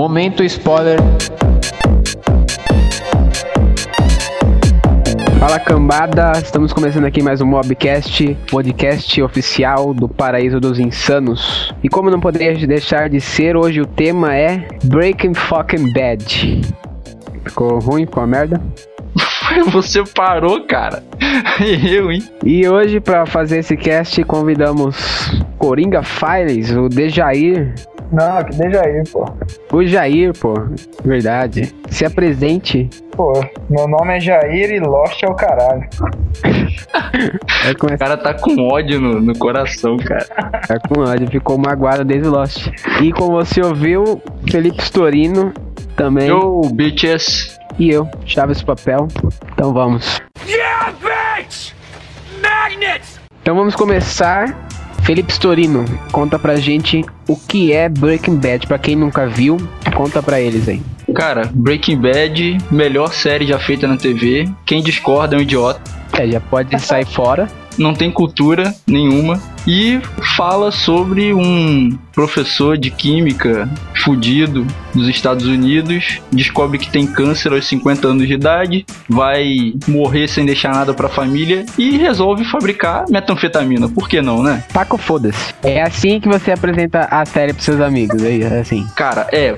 Momento spoiler. Fala cambada, estamos começando aqui mais um Mobcast, podcast oficial do Paraíso dos Insanos. E como não poderia deixar de ser, hoje o tema é Breaking Fucking Bad. Ficou ruim? Ficou uma merda? Você parou, cara. Eu, hein? E hoje, para fazer esse cast, convidamos Coringa Files, o Dejair. Não, que Dejair, pô. O Jair, pô. Verdade. Se apresente. Pô, meu nome é Jair e Lost é o caralho. É com O cara tá com ódio no, no coração, cara. É com ódio, ficou magoado desde o Lost. E como você ouviu, Felipe Storino também. Yo, bitches. E eu, Chaves Papel. Então vamos. Então vamos começar. Felipe Storino, conta pra gente o que é Breaking Bad. Pra quem nunca viu, conta pra eles aí. Cara, Breaking Bad, melhor série já feita na TV. Quem discorda é um idiota. É, já pode sair fora. Não tem cultura nenhuma. E fala sobre um professor de química fudido dos Estados Unidos. Descobre que tem câncer aos 50 anos de idade. Vai morrer sem deixar nada pra família. E resolve fabricar metanfetamina. Por que não, né? Taco foda-se. É assim que você apresenta a série pros seus amigos, é é assim. Cara, é,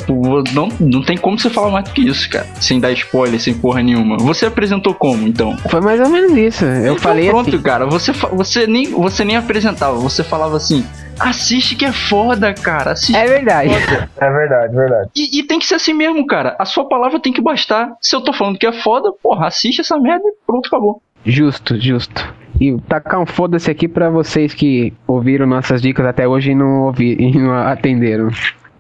não, não tem como você falar mais do que isso, cara. Sem dar spoiler, sem porra nenhuma. Você apresentou como, então? Foi mais ou menos isso. Eu Então falei pronto, assim. cara. Você, fa- você, nem, você nem apresentava. Você falava assim: assiste que é foda, cara. Assiste. É verdade. É verdade, verdade. E, e tem que ser assim mesmo, cara. A sua palavra tem que bastar. Se eu tô falando que é foda, porra, assiste essa merda e pronto, acabou. Justo, justo. E tacar um foda-se aqui pra vocês que ouviram nossas dicas até hoje e não, ouvi, e não atenderam.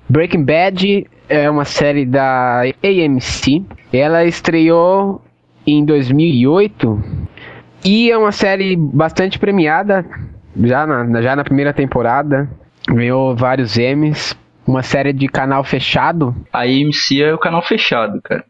Breaking Bad é uma série da AMC. Ela estreou em 2008 e é uma série bastante premiada já na, já na primeira temporada. Ganhou vários Emmys. Uma série de canal fechado. A AMC é o canal fechado, cara.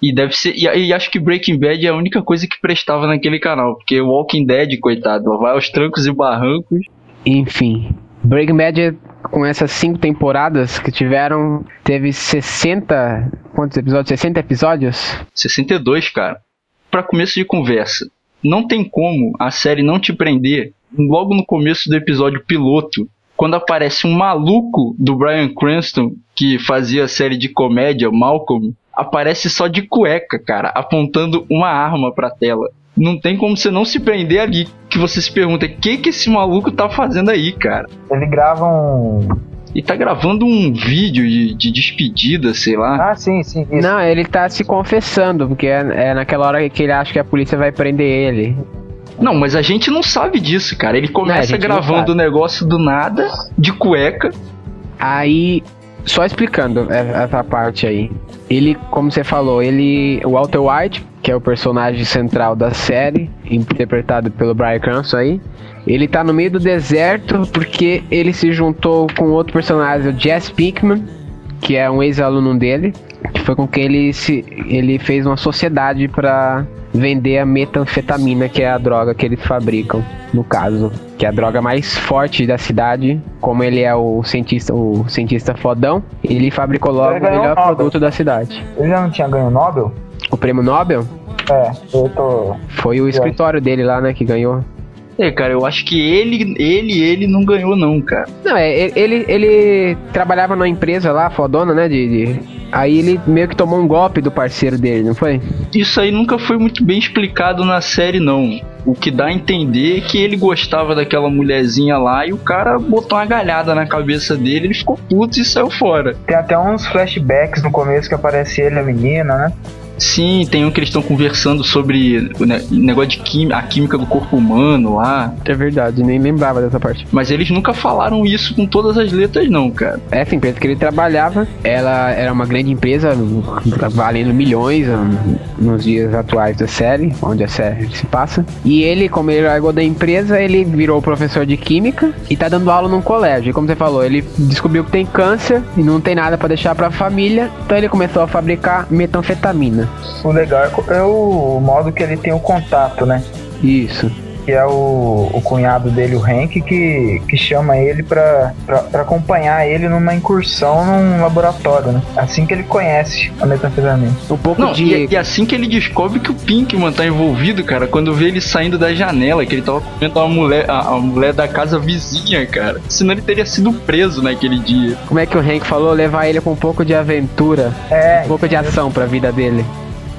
E deve ser. E, e acho que Breaking Bad é a única coisa que prestava naquele canal. Porque o Walking Dead, coitado, vai aos trancos e barrancos. Enfim, Breaking Bad com essas cinco temporadas que tiveram, teve 60, quantos episódios? 60 episódios? 62, cara. Pra começo de conversa, não tem como a série não te prender logo no começo do episódio piloto, quando aparece um maluco do Bryan Cranston que fazia a série de comédia, Malcolm, aparece só de cueca, cara, apontando uma arma pra tela. Não tem como você não se prender ali, que você se pergunta, o que que esse maluco tá fazendo aí, cara? Ele grava um. E tá gravando um vídeo de, de despedida, sei lá. Ah, sim, sim. Isso. Não, ele tá se confessando, porque é, é naquela hora que ele acha que a polícia vai prender ele. Não, mas a gente não sabe disso, cara. Ele começa não gravando o negócio do nada, de cueca. Aí, só explicando e- essa parte aí. Ele, como você falou, ele. O Walter White, que é o personagem central da série, interpretado pelo Bryan Cranston aí. Ele tá no meio do deserto porque ele se juntou com outro personagem, o Jess Pinkman, que é um ex-aluno dele, que foi com quem ele se ele fez uma sociedade pra vender a metanfetamina, que é a droga que eles fabricam, no caso, que é a droga mais forte da cidade. Como ele é o cientista, o cientista fodão, ele fabricou logo Ele o melhor o produto da cidade. Ele já não tinha ganho Nobel? O prêmio Nobel É, eu tô. foi o escritório dele lá, né, que ganhou. É, cara, eu acho que ele, ele, ele não ganhou, não, cara. Não, é, ele, ele, trabalhava numa empresa lá, fodona, né, de, de- Aí ele meio que tomou um golpe do parceiro dele, não foi? Isso aí nunca foi muito bem explicado na série, não. O que dá a entender é que ele gostava daquela mulherzinha lá e o cara botou uma galhada na cabeça dele, ele ficou puto e saiu fora. Tem até uns flashbacks no começo que aparece ele e a menina, né? Sim, tem um que eles estão conversando sobre o ne- negócio de química, a química do corpo humano lá. É verdade, nem lembrava dessa parte. Mas eles nunca falaram isso com todas as letras, não, cara. Essa empresa que ele trabalhava, ela era uma grande empresa, valendo milhões nos dias atuais da série, onde a série se passa. E ele, como ele largou da empresa, ele virou professor de química e tá dando aula num colégio. E como você falou, ele descobriu que tem câncer e não tem nada pra deixar pra família, então ele começou a fabricar metanfetamina. O legal é é o modo que ele tem o contato, né? Isso. Que é o, o cunhado dele, o Hank, que, que chama ele pra, pra, pra acompanhar ele numa incursão num laboratório, né? Assim que ele conhece a metanfetamina. Um pouco Não, de. e, e assim que ele descobre que o Pinkman tá envolvido, cara, quando vê ele saindo da janela, que ele tava comendo a mulher, a, a mulher da casa vizinha, cara. Senão ele teria sido preso naquele dia. Como é que o Hank falou? Levar ele com um pouco de aventura, É, um pouco de ação pra vida dele.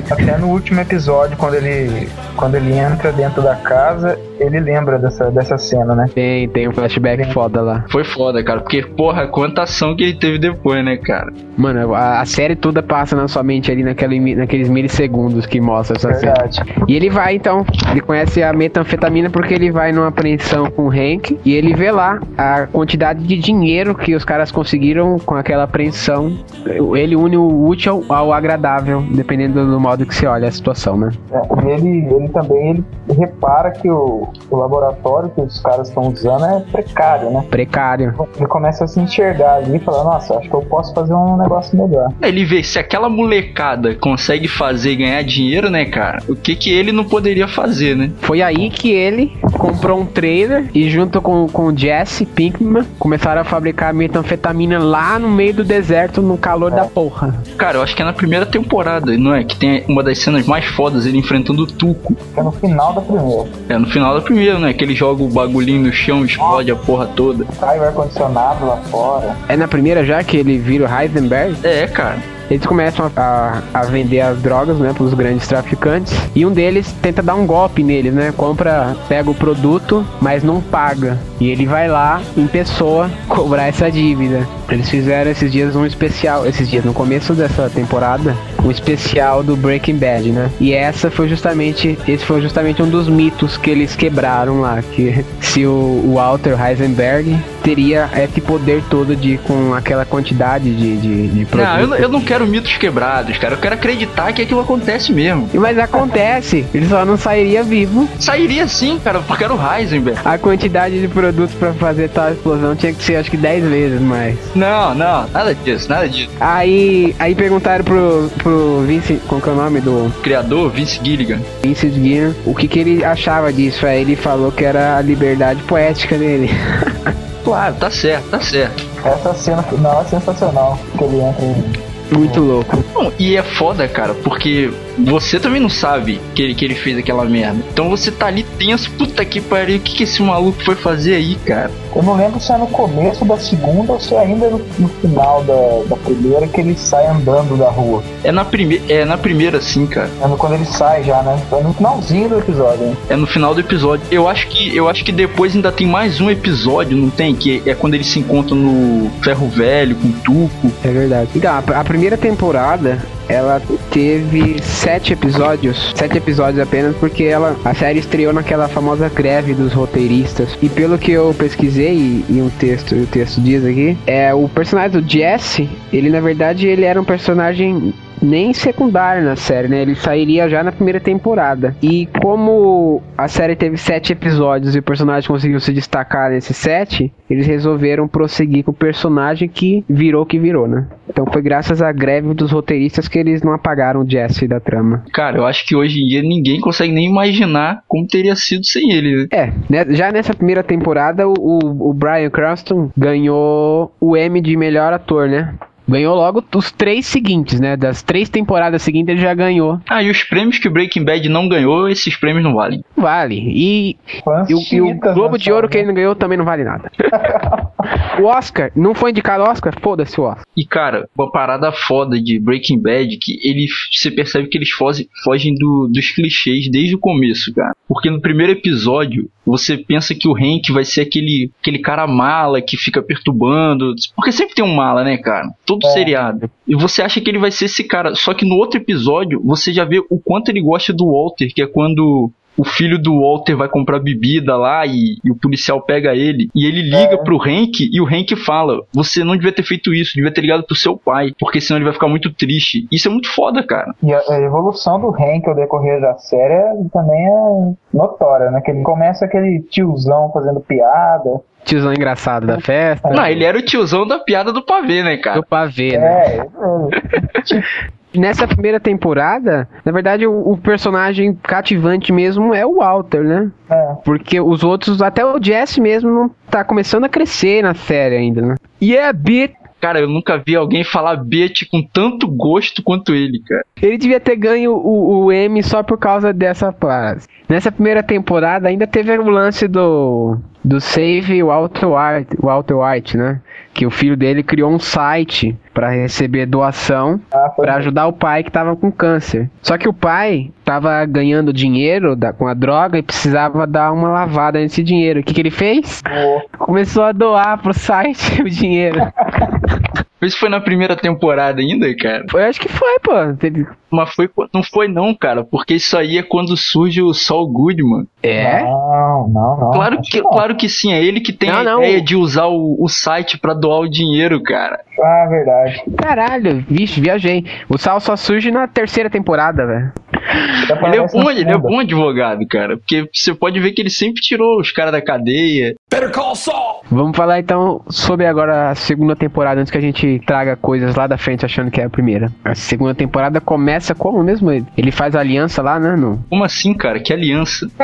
Até no último episódio, quando ele, quando ele entra dentro da casa, ele lembra dessa, dessa cena, né? Tem, tem um flashback foda lá. Foi foda, cara, porque, porra, quanta ação que ele teve depois, né, cara? Mano, a, a série toda passa na sua mente ali naquele, naqueles milissegundos que mostra essa cena. Verdade. E ele vai então, ele conhece a metanfetamina porque ele vai numa apreensão com o Hank e ele vê lá a quantidade de dinheiro que os caras conseguiram com aquela apreensão. Ele une o útil ao agradável, dependendo do modo que você olha a situação, né? É, e ele, ele também ele repara que o, o laboratório que os caras estão usando é precário, né? Precário. Ele começa a se enxergar ali e fala, nossa, acho que eu posso fazer um negócio melhor. Ele vê se aquela molecada consegue fazer e ganhar dinheiro, né, cara? O que que ele não poderia fazer, né? Foi aí que ele comprou um trailer e junto com, com o Jesse Pinkman começaram a fabricar metanfetamina lá no meio do deserto, no calor da porra. Cara, eu acho que é na primeira temporada, não é? Que tem uma das cenas mais fodas, ele enfrentando o Tuco. É no final da primeira. É no final da primeira, né? Que ele joga o bagulhinho no chão, explode a porra toda. Cai o ar-condicionado lá fora. É na primeira já que ele vira o Heisenberg? É, cara. Eles começam a, a vender as drogas, né, para os grandes traficantes. E um deles tenta dar um golpe neles, né? Compra, pega o produto, mas não paga. E ele vai lá, em pessoa, cobrar essa dívida. Eles fizeram esses dias um especial, esses dias, no começo dessa temporada, um especial do Breaking Bad, né? E essa foi justamente, esse foi justamente um dos mitos que eles quebraram lá, que se o, Walter Heisenberg teria esse poder todo de com aquela quantidade de, de, de produto. Não, eu, eu não quero mitos quebrados, cara. Eu quero acreditar que aquilo acontece mesmo. Mas acontece, ele só não sairia vivo. Sairia sim, cara, porque era o Heisenberg. A quantidade de produtos pra fazer tal explosão tinha que ser acho que 10 vezes mais. Não, não, nada disso, nada disso. Aí, aí perguntaram pro, pro Vince, qual que é o nome do Criador, Vince Gilligan. Vince Gilligan, o que que ele achava disso? Aí ele falou que era a liberdade poética dele. Claro, tá certo, tá certo. Essa cena final é sensacional. Que ele entra em Muito louco. Não, e é foda, cara, porque você também não sabe que ele, que ele fez aquela merda. Então você tá ali tenso, puta que pariu, o que, que esse maluco foi fazer aí, cara? Eu não lembro se é no começo da segunda ou se é ainda no, no final da, da primeira que ele sai andando da rua. É na, prime é na primeira, sim, cara. É no- quando ele sai já, né? É no finalzinho do episódio, né? É no final do episódio. Eu acho que eu acho que depois ainda tem mais um episódio, não tem? Que é quando eles se encontram no Ferro Velho com o Tuco. É verdade. Então, a, a primeira temporada, ela teve sete episódios. Sete episódios apenas, porque ela, a série estreou naquela famosa greve dos roteiristas. E pelo que eu pesquisei, e, e um texto, o texto diz aqui, é o personagem do Jesse, ele na verdade ele era um personagem nem secundário na série, né? Ele sairia já na primeira temporada. E como a série teve sete episódios e o personagem conseguiu se destacar nesses sete, eles resolveram prosseguir com o personagem que virou o que virou, né? Então foi graças à greve dos roteiristas que eles não apagaram o Jesse da trama. Cara, eu acho que hoje em dia ninguém consegue nem imaginar como teria sido sem ele. né? É, né, já nessa primeira temporada o, o, Bryan Cranston ganhou o Emmy de melhor ator, né? Ganhou logo os três seguintes, né? Das três temporadas seguintes ele já ganhou. Ah, e os prêmios que o Breaking Bad não ganhou, esses prêmios não valem. Vale. E, e o, e o Globo de Ouro sala, que ele não ganhou também não vale nada. o Oscar, não foi indicado ao Oscar? Foda-se o Oscar. E cara, uma parada foda de Breaking Bad que ele você percebe que eles fogem, fogem do- dos clichês desde o começo, cara. Porque no primeiro episódio você pensa que o Hank vai ser aquele aquele cara mala que fica perturbando, porque sempre tem um mala, né, cara? Todo É. seriado. E você acha que ele vai ser esse cara, só que no outro episódio você já vê o quanto ele gosta do Walter, que é quando o filho do Walter vai comprar bebida lá e, e o policial pega ele. E ele liga É. pro Hank e o Hank fala: Você não devia ter feito isso, devia ter ligado pro seu pai, porque senão ele vai ficar muito triste. Isso é muito foda, cara. E a, a evolução do Hank ao decorrer da série é- também é notória, né? Que ele começa aquele tiozão fazendo piada. Tiozão engraçado da festa. Não, ele era o tiozão da piada do pavê, né, cara? Do pavê, né? É, é, nessa primeira temporada, na verdade, o, o personagem cativante mesmo é o Walter, né? É. Porque os outros, até o Jesse mesmo, não tá começando a crescer na série ainda, né? E é a bit Cara, eu nunca vi alguém falar bitch com tanto gosto quanto ele, cara. Ele devia ter ganho o, o M só por causa dessa frase. Nessa primeira temporada ainda teve o lance do do Save Walter White, Walter White, né? Que o filho dele criou um site para receber doação Ah, para ajudar o pai que tava com câncer. Só que o pai tava ganhando dinheiro da- com a droga e precisava dar uma lavada nesse dinheiro. O que, que ele fez? boa. Começou a doar pro site o dinheiro. Isso foi na primeira temporada ainda, cara. Eu acho que foi, pô. Teve- Mas foi, não foi não, cara, porque isso aí é quando surge o Saul Goodman. É? Não, não, não. Claro que, não. claro que sim, é ele que tem Não, a não. ideia de usar o, o site pra doar o dinheiro, cara. Ah, verdade. Caralho, vixe, viajei. O Sal só surge na terceira temporada, velho. Ele é bom, ele é bom advogado, cara, porque você pode ver que ele sempre tirou os caras da cadeia. Vamos falar então sobre agora a segunda temporada, antes que a gente traga coisas lá da frente achando que é a primeira. A segunda temporada começa como mesmo? Ele Ele faz aliança lá, né? No... Como assim, cara? Que aliança?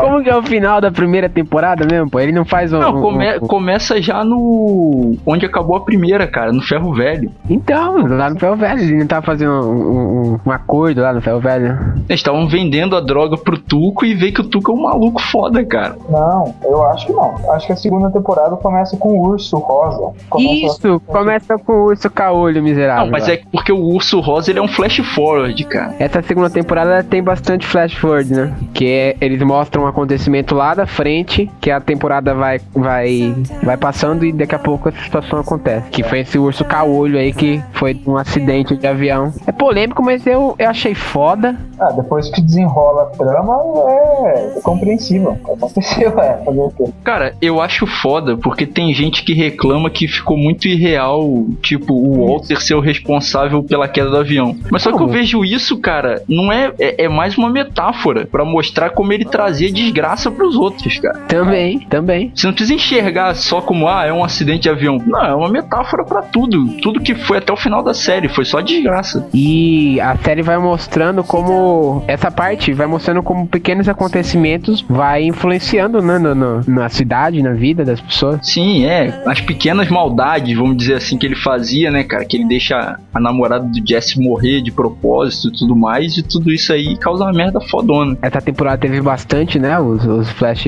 Como que é o final da primeira temporada mesmo, pô? Ele não faz um. Não, come- um- começa já no. onde acabou a primeira, cara, no Ferro Velho. Então, lá no Ferro Velho, ele não tá fazendo um, um- um acordo lá no Ferro Velho. Eles estavam vendendo a droga pro Tuco e vê que o Tuco é um maluco foda, cara. Não, eu acho que não. Acho que a segunda temporada começa com o urso rosa. Começa- Isso, começa com o urso caolho miserável. Não, mas lá. é porque o Urso Rosa ele é um flash forward, cara. Essa segunda temporada tem bastante flash forward, né? Que é, eles mostram um acontecimento lá da frente, que a temporada vai, vai, vai passando e daqui a pouco essa situação acontece. Que foi esse urso caolho aí que foi um acidente de avião. É polêmico, mas eu, eu achei foda. Ah, depois que desenrola a trama, é compreensível. Aconteceu, é. Fazer o quê? Cara, eu acho foda porque tem gente que reclama que ficou muito irreal, tipo, o Walter ser o responsável pela queda do avião. Mas só que eu vejo isso, cara, não é. É, é mais uma metáfora pra mostrar como ele trazia desgraça pros outros, cara. Também, também. Você não precisa enxergar só como, ah, é um acidente de avião. Não, é uma metáfora pra tudo. Tudo que foi até o final da série foi só desgraça. E a série vai mostrando como. Essa parte vai mostrando como pequenos acontecimentos vai influenciando né, no- no- na cidade, na vida das pessoas. Sim, é. As pequenas maldades, vamos dizer assim, que ele fazia, né, cara? Que ele deixa a namorada do Jesse morrer de propósito e tudo mais. E tudo isso aí causa uma merda fodona. Essa temporada teve bastante, né? Os, os flash,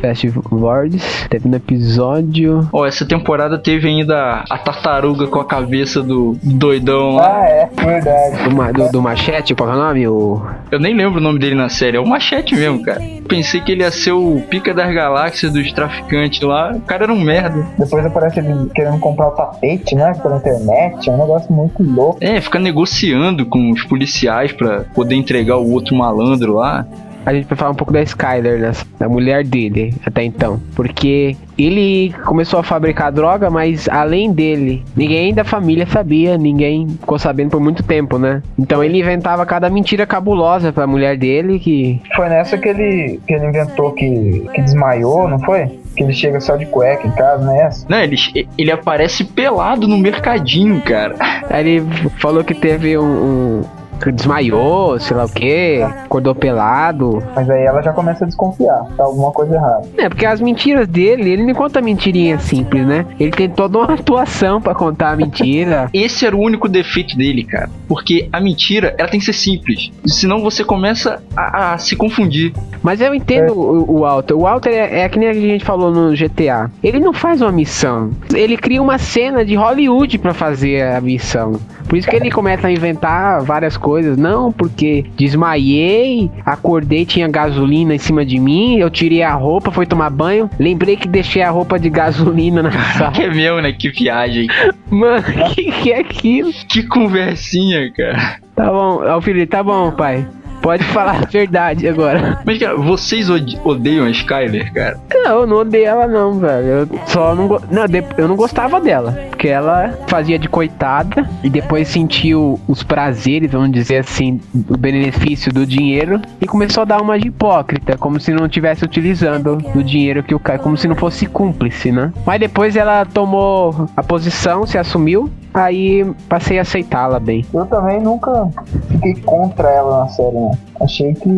flash forwards. Teve no episódio. Ó, essa temporada teve ainda a tartaruga com a cabeça do doidão lá. Ah, é, verdade. Do, do, do machete, qual é o nome? O. Eu nem lembro o nome dele na série. É o Machete mesmo, cara. Pensei que ele ia ser o pica das galáxias dos traficantes lá. O cara era um merda. Depois aparece ele querendo comprar o tapete, né? Pela internet. É um negócio muito louco. É, fica negociando com os policiais pra poder entregar o outro malandro lá. A gente vai falar um pouco da Skyler, né? Da mulher dele, até então. Porque ele começou a fabricar droga, mas além dele, ninguém da família sabia, ninguém ficou sabendo por muito tempo, né? Então ele inventava cada mentira cabulosa pra mulher dele que. Foi nessa que ele, que ele inventou que, que desmaiou, não foi? Que ele chega só de cueca em casa, não é essa? Não, ele, ele aparece pelado no mercadinho, cara. Aí ele falou que teve um. um desmaiou, sei lá o que, acordou pelado. Mas aí ela já começa a desconfiar. Tá alguma coisa errada. É, porque as mentiras dele, ele não conta mentirinha simples, né? Ele tem toda uma atuação pra contar a mentira. Esse era o único defeito dele, cara. Porque a mentira, ela tem que ser simples. Senão você começa a, a se confundir. Mas eu entendo o, o Walter. O Walter é, é que nem a gente falou no GTA. Ele não faz uma missão. Ele cria uma cena de Hollywood pra fazer a missão. Por isso que ele começa a inventar várias coisas. Não, porque desmaiei, acordei, tinha gasolina em cima de mim, eu tirei a roupa, fui tomar banho, lembrei que deixei a roupa de gasolina na sala. Que é meu, né? Que viagem. Mano, que que é aquilo? Que conversinha, cara. Tá bom, Felipe, tá bom, pai. Pode falar a verdade agora. Mas, cara, vocês odeiam a Skyler, cara? Não, eu não odeio ela não, velho. Eu só não, go... não, eu não gostava dela. Porque ela fazia de coitada e depois sentiu os prazeres, vamos dizer assim, o benefício do dinheiro e começou a dar uma de hipócrita, como se não estivesse utilizando o dinheiro que o cara, como se não fosse cúmplice, né? Mas depois ela tomou a posição, se assumiu Aí passei a aceitá-la bem. Eu também nunca fiquei contra ela na série, né? Achei que.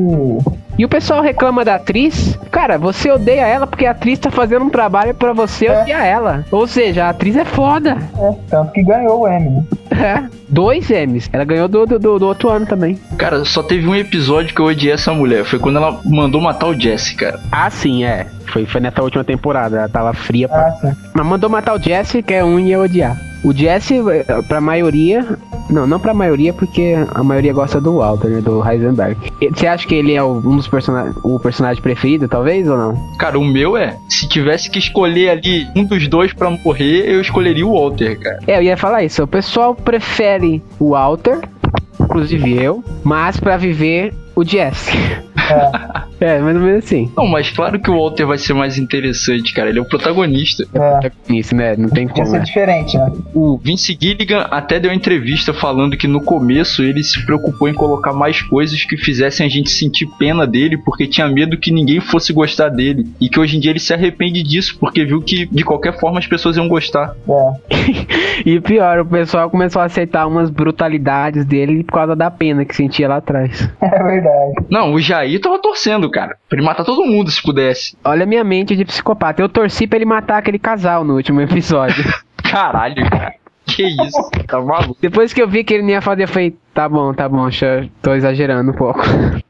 E o pessoal reclama da atriz. Cara, você odeia ela porque a atriz tá fazendo um trabalho para você é. odiar ela. Ou seja, a atriz é foda. É, tanto que ganhou o Emmy, né? É, dois M's. Ela ganhou do, do, do, outro ano também. Cara, só teve um episódio que eu odiei essa mulher. Foi quando ela mandou matar o Jesse, cara. Ah, sim, é. Foi, foi nessa última temporada. Ela tava fria pra. Ah, sim. Mas mandou matar o Jesse, que é um ia odiar. O Jesse, pra maioria. Não, não pra maioria, porque a maioria gosta do Walter, né? Do Heisenberg. Você acha que ele é um dos O personagem preferido, talvez, ou não? Cara, o meu é. Se tivesse que escolher ali um dos dois pra morrer, eu escolheria o Walter, cara. É, eu ia falar isso. O pessoal prefere o Walter, inclusive eu, mas para viver o Jesse. É. é, mais ou menos assim. Não, mas claro que o Walter vai ser mais interessante, cara. Ele é o protagonista. É. Isso, né? Não tem como. Vai ser né? diferente, né? O Vince Gilligan até deu uma entrevista falando que no começo ele se preocupou em colocar mais coisas que fizessem a gente sentir pena dele, porque tinha medo que ninguém fosse gostar dele. E que hoje em dia ele se arrepende disso, porque viu que de qualquer forma as pessoas iam gostar. É. e pior, o pessoal começou a aceitar umas brutalidades dele por causa da pena que sentia lá atrás. É verdade. Não, o Jair tava torcendo, cara. Pra ele matar todo mundo se pudesse. Olha a minha mente de psicopata. Eu torci pra ele matar aquele casal no último episódio. Caralho, cara. Que isso? Tá maluco? Depois que eu vi que ele não ia fazer, eu falei, tá bom, tá bom, tô exagerando um pouco.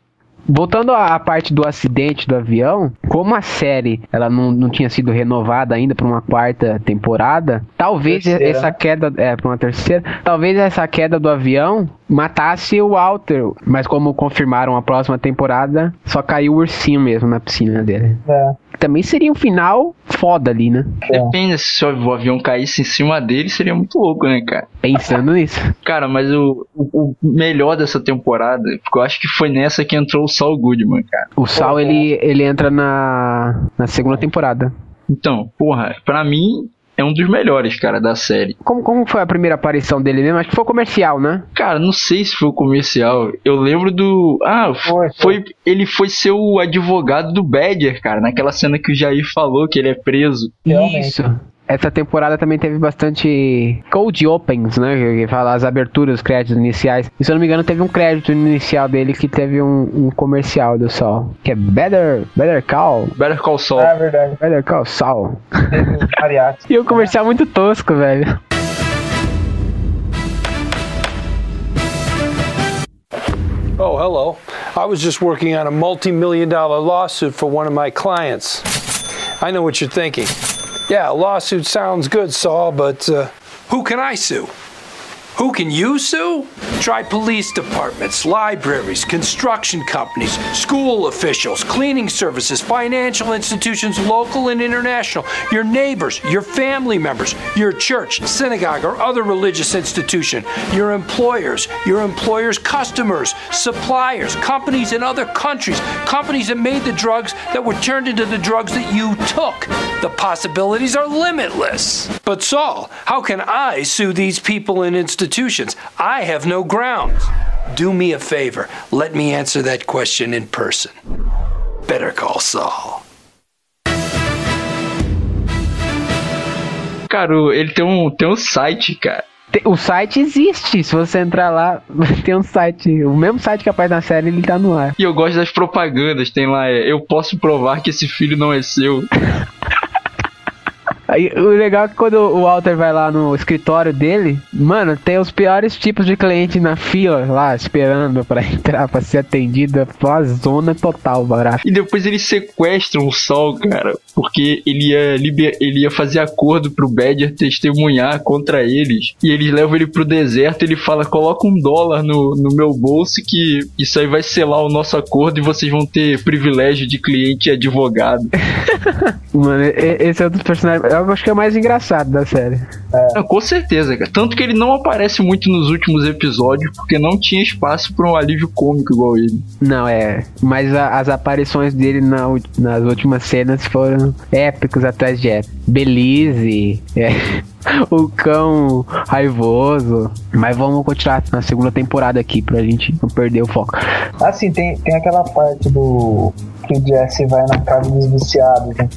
Voltando à parte do acidente do avião, como a série ela não, não tinha sido renovada ainda para uma quarta temporada, talvez terceira. essa queda é para uma terceira, talvez essa queda do avião matasse o Walter, mas como confirmaram a próxima temporada, só caiu o ursinho mesmo na piscina dele. É. Também seria um final foda ali, né? É. Depende se o avião caísse em cima dele, seria muito louco, né, cara? Pensando nisso. Cara, mas o, o, o melhor dessa temporada, porque eu acho que foi nessa que entrou o Saul Goodman, cara. O Saul, ele, ele entra na, na segunda temporada. Então, porra, pra mim, é um dos melhores, cara, da série. Como, como foi a primeira aparição dele mesmo? Acho que foi comercial, né? Cara, não sei se foi comercial. Eu lembro do. Ah, foi, foi. Ele foi ser o advogado do Badger, cara, naquela cena que o Jair falou que ele é preso. Isso essa temporada também teve bastante cold opens, né? Que fala as aberturas, os créditos iniciais. E se eu não me engano, teve um crédito inicial dele que teve um, um comercial do Sol. Que é Better, Better Call. Better Call Sol. É verdade. Better Call Sol. e o comercial muito tosco, velho. Oh, hello. I was just working on a multi million dollar lawsuit for one of my clients. I know what you're thinking. Yeah, lawsuit sounds good, Saul, but uh, who can I sue? Who can you sue? Try police departments, libraries, construction companies, school officials, cleaning services, financial institutions, local and international, your neighbors, your family members, your church, synagogue, or other religious institution, your employers, your employers' customers, suppliers, companies in other countries, companies that made the drugs that were turned into the drugs that you took. The possibilities are limitless. But Saul, how can I sue these people and institutions? Institutions. I have no grounds. Do me a favor. Let me answer that question in person. Better call Saul. Cara, ele tem um, tem um site, cara. O site existe, se você entrar lá, tem um site, o mesmo site que aparece na série, ele tá no ar. E eu gosto das propagandas, tem lá, é, eu posso provar que esse filho não é seu. Aí, o legal é que quando o Walter vai lá no escritório dele, mano, tem os piores tipos de cliente na fila lá, esperando para entrar, pra ser atendido. É uma zona total, barato. E depois eles sequestram o Sol, cara, porque ele ia, liber... ele ia fazer acordo pro Badger testemunhar contra eles. E eles levam ele pro deserto ele fala: coloca um dólar no, no meu bolso que isso aí vai selar o nosso acordo e vocês vão ter privilégio de cliente e advogado. Mano, esse é um dos personagens. Eu acho que é o mais engraçado da série. É. Com certeza, cara. Tanto que ele não aparece muito nos últimos episódios, porque não tinha espaço para um alívio cômico igual ele. Não, é. Mas a, as aparições dele na, nas últimas cenas foram épicos atrás de épico. Belize, é, o cão raivoso. Mas vamos continuar na segunda temporada aqui pra gente não perder o foco. Assim, tem, tem aquela parte do que o Jesse vai na casa dos viciados, né?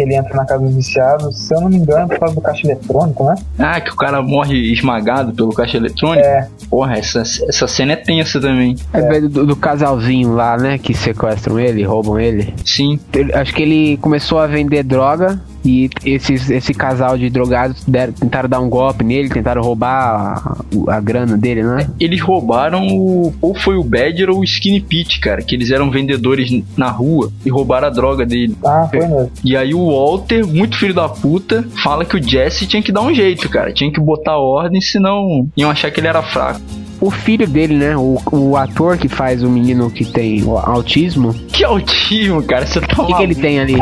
Que ele entra na casa dos viciados, se eu não me engano, por causa do caixa eletrônico, né? Ah, que o cara morre esmagado pelo caixa eletrônico? É. Porra, essa, essa cena é tensa também. É, é. Do, do, casalzinho lá, né? Que sequestram ele, roubam ele. Sim. Ele, acho que ele começou a vender droga e esses, esse casal de drogados deram, tentaram dar um golpe nele, tentaram roubar a, a grana dele, né? Eles roubaram o, ou foi o Badger ou o Skinny Pete, cara, que eles eram vendedores na rua e roubaram a droga dele. Ah, foi mesmo. E aí o Walter, muito filho da puta, fala que o Jesse tinha que dar um jeito, cara. Tinha que botar ordem, senão iam achar que ele era fraco o filho dele, né? O, o ator que faz o menino que tem autismo. Que autismo, cara? Você tá O que, que ele tem ali?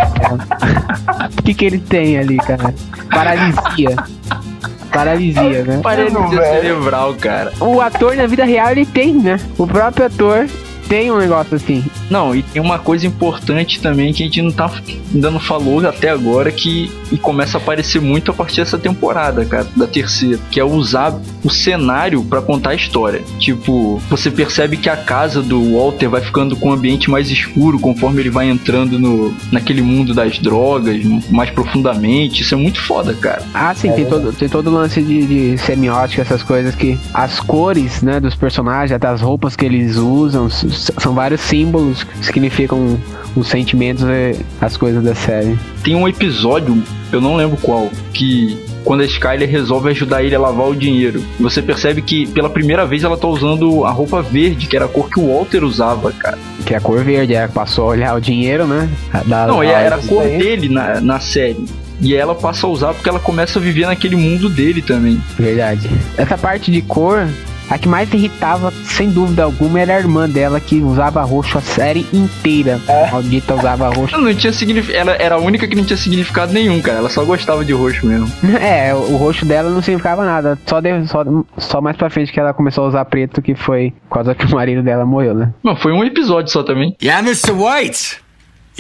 O que, que ele tem ali, cara? Paralisia. Paralisia, né? Paralisia cerebral, cara. O ator na vida real ele tem, né? O próprio ator tem um negócio assim. Não, e tem uma coisa importante também que a gente não tá ainda não falou até agora que e começa a aparecer muito a partir dessa temporada, cara, da terceira, que é usar o cenário para contar a história. Tipo, você percebe que a casa do Walter vai ficando com um ambiente mais escuro conforme ele vai entrando no naquele mundo das drogas mais profundamente. Isso é muito foda, cara. Ah, sim, é tem, todo, tem todo o lance de, de semiótica, essas coisas que as cores, né, dos personagens, até as roupas que eles usam, são vários símbolos que significam os sentimentos e as coisas da série. Tem um episódio, eu não lembro qual, que quando a Skyler resolve ajudar ele a lavar o dinheiro. Você percebe que pela primeira vez ela tá usando a roupa verde, que era a cor que o Walter usava, cara. Que é a cor verde, ela passou a olhar o dinheiro, né? Da, não, era a cor dele na, na série. E ela passa a usar porque ela começa a viver naquele mundo dele também. Verdade. Essa parte de cor a que mais irritava, sem dúvida alguma, era a irmã dela que usava roxo a série inteira. É. Maldita usava roxo. Não tinha significado. Ela era a única que não tinha significado nenhum, cara. Ela só gostava de roxo mesmo. É, o roxo dela não significava nada. Só, de, só, só mais pra frente que ela começou a usar preto, que foi por causa que o marido dela morreu, né? Não, foi um episódio só também. Yeah, Mr. White!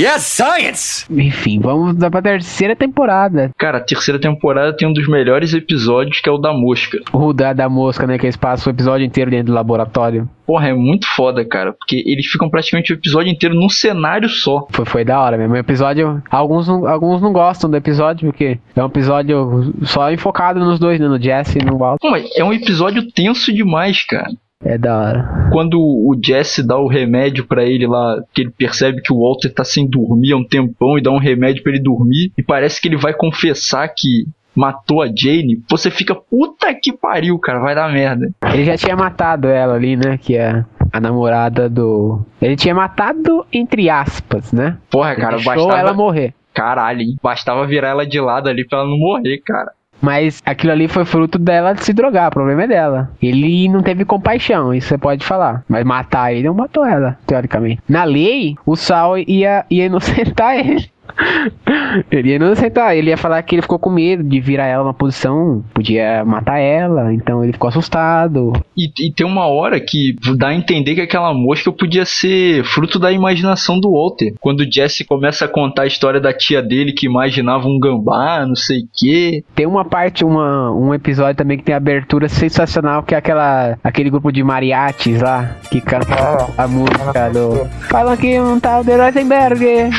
Yes, science! Enfim, vamos dar pra terceira temporada. Cara, a terceira temporada tem um dos melhores episódios, que é o da mosca. O da, da mosca, né? Que eles passam o episódio inteiro dentro do laboratório. Porra, é muito foda, cara. Porque eles ficam praticamente o episódio inteiro num cenário só. Foi, foi da hora mesmo. O episódio. Alguns, alguns não gostam do episódio, porque é um episódio só enfocado nos dois, né? No Jesse e no Walter. Pô, é um episódio tenso demais, cara. É da hora. Quando o Jesse dá o remédio para ele lá, que ele percebe que o Walter tá sem dormir há um tempão e dá um remédio para ele dormir, e parece que ele vai confessar que matou a Jane, você fica puta que pariu, cara, vai dar merda. Ele já tinha matado ela ali, né? Que é a namorada do. Ele tinha matado, entre aspas, né? Porra, cara, Deixou bastava. ela morrer. Caralho, hein? Bastava virar ela de lado ali pra ela não morrer, cara. Mas aquilo ali foi fruto dela de se drogar, o problema é dela. Ele não teve compaixão, isso você pode falar. Mas matar ele não matou ela, teoricamente. Na lei, o Sal ia, ia inocentar ele. ele ia não aceitar, ele ia falar que ele ficou com medo de virar ela uma posição, podia matar ela, então ele ficou assustado. E, e, tem uma hora que dá a entender que aquela mosca podia ser fruto da imaginação do Walter. Quando o Jesse começa a contar a história da tia dele que imaginava um gambá, não sei o quê. Tem uma parte, uma, um episódio também que tem abertura sensacional, que é aquela, aquele grupo de mariachis lá, que canta ah, a música do... Falam que um tal de Rosenberg,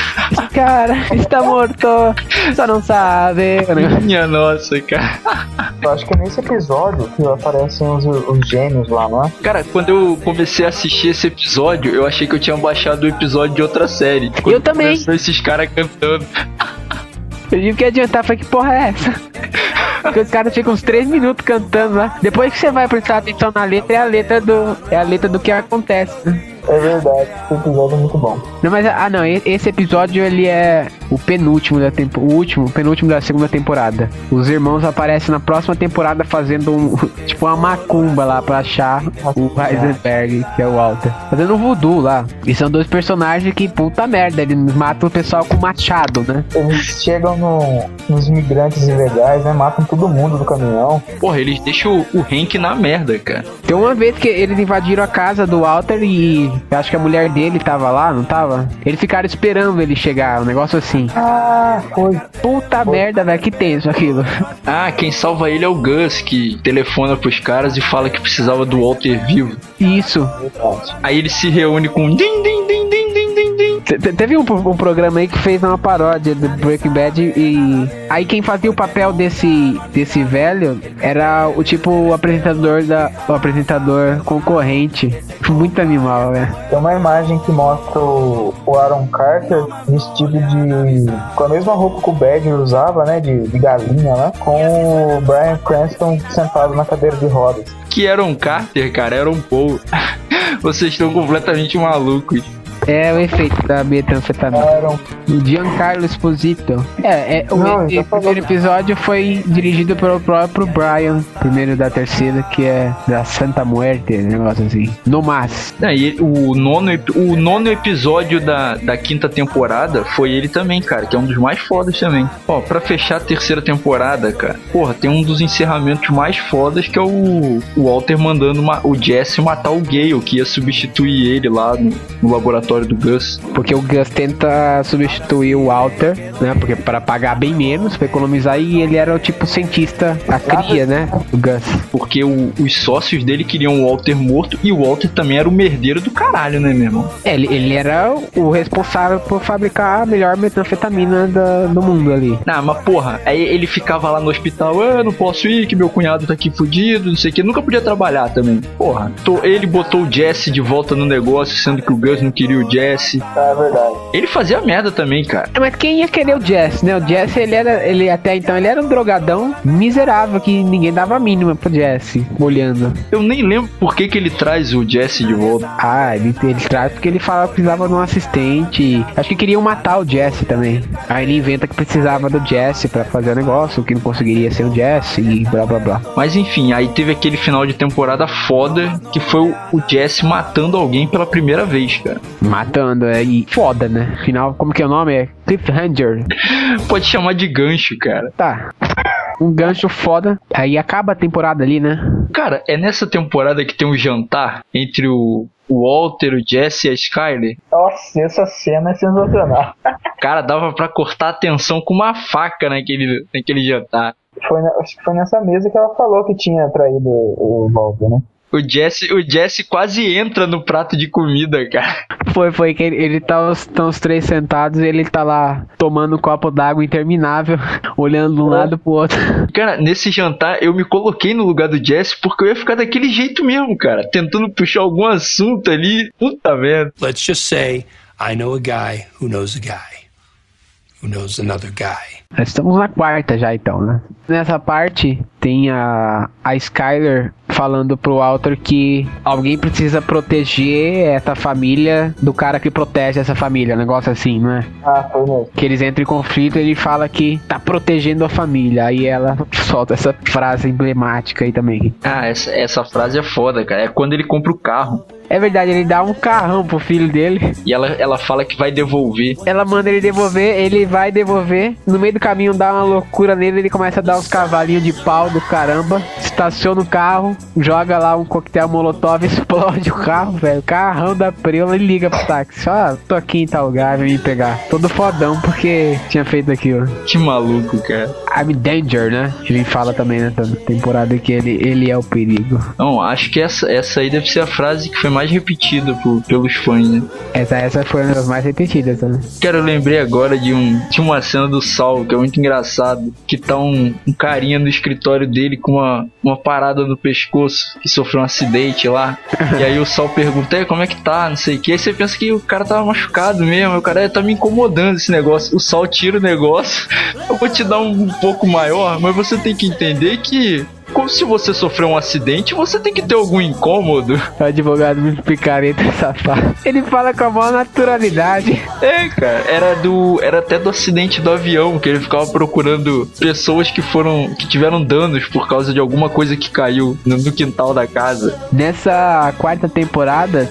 cara está morto, só não sabe. Minha nossa, cara. Eu acho que é nesse episódio que aparecem os, os gêmeos lá, não é? Cara, quando eu comecei a assistir esse episódio, eu achei que eu tinha baixado o episódio de outra série. Quando eu também. esses caras cantando. Eu digo que adiantar, foi que porra é essa? Porque os caras ficam uns 3 minutos cantando lá. Depois que você vai prestar atenção na letra, é a letra do. É a letra do que acontece. É verdade, esse episódio é muito bom. Não, mas ah não, esse episódio ele é o penúltimo da tempo, o último, penúltimo da segunda temporada. Os irmãos aparecem na próxima temporada fazendo um tipo uma macumba lá pra achar o Heisenberg, que é o Walter. Fazendo um voodoo lá. E são dois personagens que puta merda, eles matam o pessoal com machado, né? Eles chegam no- nos imigrantes ilegais, né? Matam todo mundo do caminhão. Porra, eles deixam o, o Hank na merda, cara. Tem uma vez que eles invadiram a casa do Walter e eu acho que a mulher dele tava lá, não tava? Eles ficaram esperando ele chegar, um negócio assim. Ah, foi. Puta merda, velho, que tenso aquilo. Ah, quem salva ele é o Gus, que telefona pros caras e fala que precisava do Walter vivo. Isso. Aí ele se reúne com um din din din Te- te- Teve um, um programa aí que fez uma paródia do Breaking Bad e aí quem fazia o papel desse desse velho era o tipo o apresentador da o apresentador concorrente. Muito animal, velho. Tem uma imagem que mostra o, o Aaron Carter vestido de. com a mesma roupa que o Badger usava, né? De, de galinha lá, com o Brian Cranston sentado na cadeira de rodas. Que era um Carter, cara, era um Paul. Vocês estão completamente malucos. É o efeito da metanfetamina. Aaron. O Giancarlo Esposito. É, é o, Não, e- primeiro episódio foi dirigido pelo próprio Brian, primeiro da terceira, que é da Santa Muerte, negócio assim. No Mas. Ele- o, nono, o nono episódio da, da quinta temporada foi ele também, cara, que é um dos mais fodas também. Ó, pra fechar a terceira temporada, cara, porra, tem um dos encerramentos mais fodas que é o, o Walter mandando uma- o Jesse matar o Gale, que ia substituir ele lá no, no laboratório do Gus. Porque o Gus tenta substituir o Walter, né? Porque para pagar bem menos, pra economizar, e ele era o tipo cientista, a cria, né? O Gus. Porque o- os sócios dele queriam o Walter morto e o Walter também era o merdeiro do caralho, né, meu irmão? É, Ele, ele era o responsável por fabricar a melhor metanfetamina da- do mundo ali. Ah, mas porra, aí ele ficava lá no hospital, ah, não posso ir, que meu cunhado tá aqui fudido, não sei o que, nunca podia trabalhar também. Porra, tô- ele botou o Jesse de volta no negócio, sendo que o Gus não queria o Jesse. É verdade. Ele fazia merda também, cara. É, Mas quem ia querer o Jess, né? O Jess, ele era, ele até então, ele era um drogadão miserável que ninguém dava a mínima pro Jess, olhando. Eu nem lembro por que, que ele traz o Jesse de volta. Ah, ele, ele traz porque ele fala que precisava de um assistente. Acho que queriam matar o Jesse também. Aí ele inventa que precisava do Jesse pra fazer o negócio, que não conseguiria ser o Jesse e blá blá blá. Mas enfim, aí teve aquele final de temporada foda, que foi o, o Jesse matando alguém pela primeira vez, cara. Matando, é, e foda, né? Final, como que é o nome? É Cliffhanger. Pode chamar de gancho, cara. Tá. Um gancho foda. Aí acaba a temporada ali, né? Cara, é nessa temporada que tem um jantar entre o, o Walter, o Jesse e a Skyler. Nossa, essa cena é sensacional. Cara, dava pra cortar a tensão com uma faca naquele, naquele jantar. Foi acho que foi nessa mesa que ela falou que tinha traído o, o Walter, né? O Jesse, o Jesse quase entra no prato de comida, cara. Foi, foi que ele, ele tá os, tão os três sentados e ele tá lá tomando um copo d'água interminável, olhando de um lado pro outro. Cara, nesse jantar eu me coloquei no lugar do Jesse porque eu ia ficar daquele jeito mesmo, cara. Tentando puxar algum assunto ali. Puta merda. Let's just say I know a guy who knows a guy who knows another guy. Nós estamos na quarta já então, né? Nessa parte tem a, a Skyler falando pro Walter que alguém precisa proteger essa família do cara que protege essa família, um negócio assim, não é? Ah, foi mesmo. Que eles entram em conflito e ele fala que tá protegendo a família. Aí ela solta essa frase emblemática aí também. Ah, essa, essa frase é foda, cara. É quando ele compra o carro. É verdade, ele dá um carrão pro filho dele. E ela, ela fala que vai devolver. Ela manda ele devolver, ele vai devolver. No meio do caminho dá uma loucura nele, ele começa a dar uns cavalinhos de pau do caramba. Estaciona o carro, joga lá um coquetel molotov, explode o carro, velho. Carrão da preula e liga pro táxi. Ó, tô aqui em tal lugar, vem me pegar. Todo fodão porque tinha feito aquilo. Que maluco, cara. I'm danger, né? Ele fala também nessa temporada que ele, ele é o perigo. Não, acho que essa, essa aí deve ser a frase que foi mais repetida por- pelos fãs, né? Essa, essa foi uma das mais repetidas, né? Cara, eu lembrei agora de, um, de uma cena do Sal, que é muito engraçado. Que tá um, um carinha no escritório dele com uma, uma parada no pescoço, que sofreu um acidente lá. E aí o Sal pergunta, "É, como é que tá? Não sei o que. Aí você pensa que o cara tava machucado mesmo. O cara "É, tá me incomodando esse negócio. O Sal tira o negócio. Eu vou te dar um pouco maior, mas você tem que entender que como se você sofreu um acidente, você tem que ter algum incômodo. O advogado muito picareta safado. Ele fala com a maior naturalidade. É, cara, era do. Era até do acidente do avião, que ele ficava procurando pessoas que foram. que tiveram danos por causa de alguma coisa que caiu no, no quintal da casa. Nessa quarta temporada,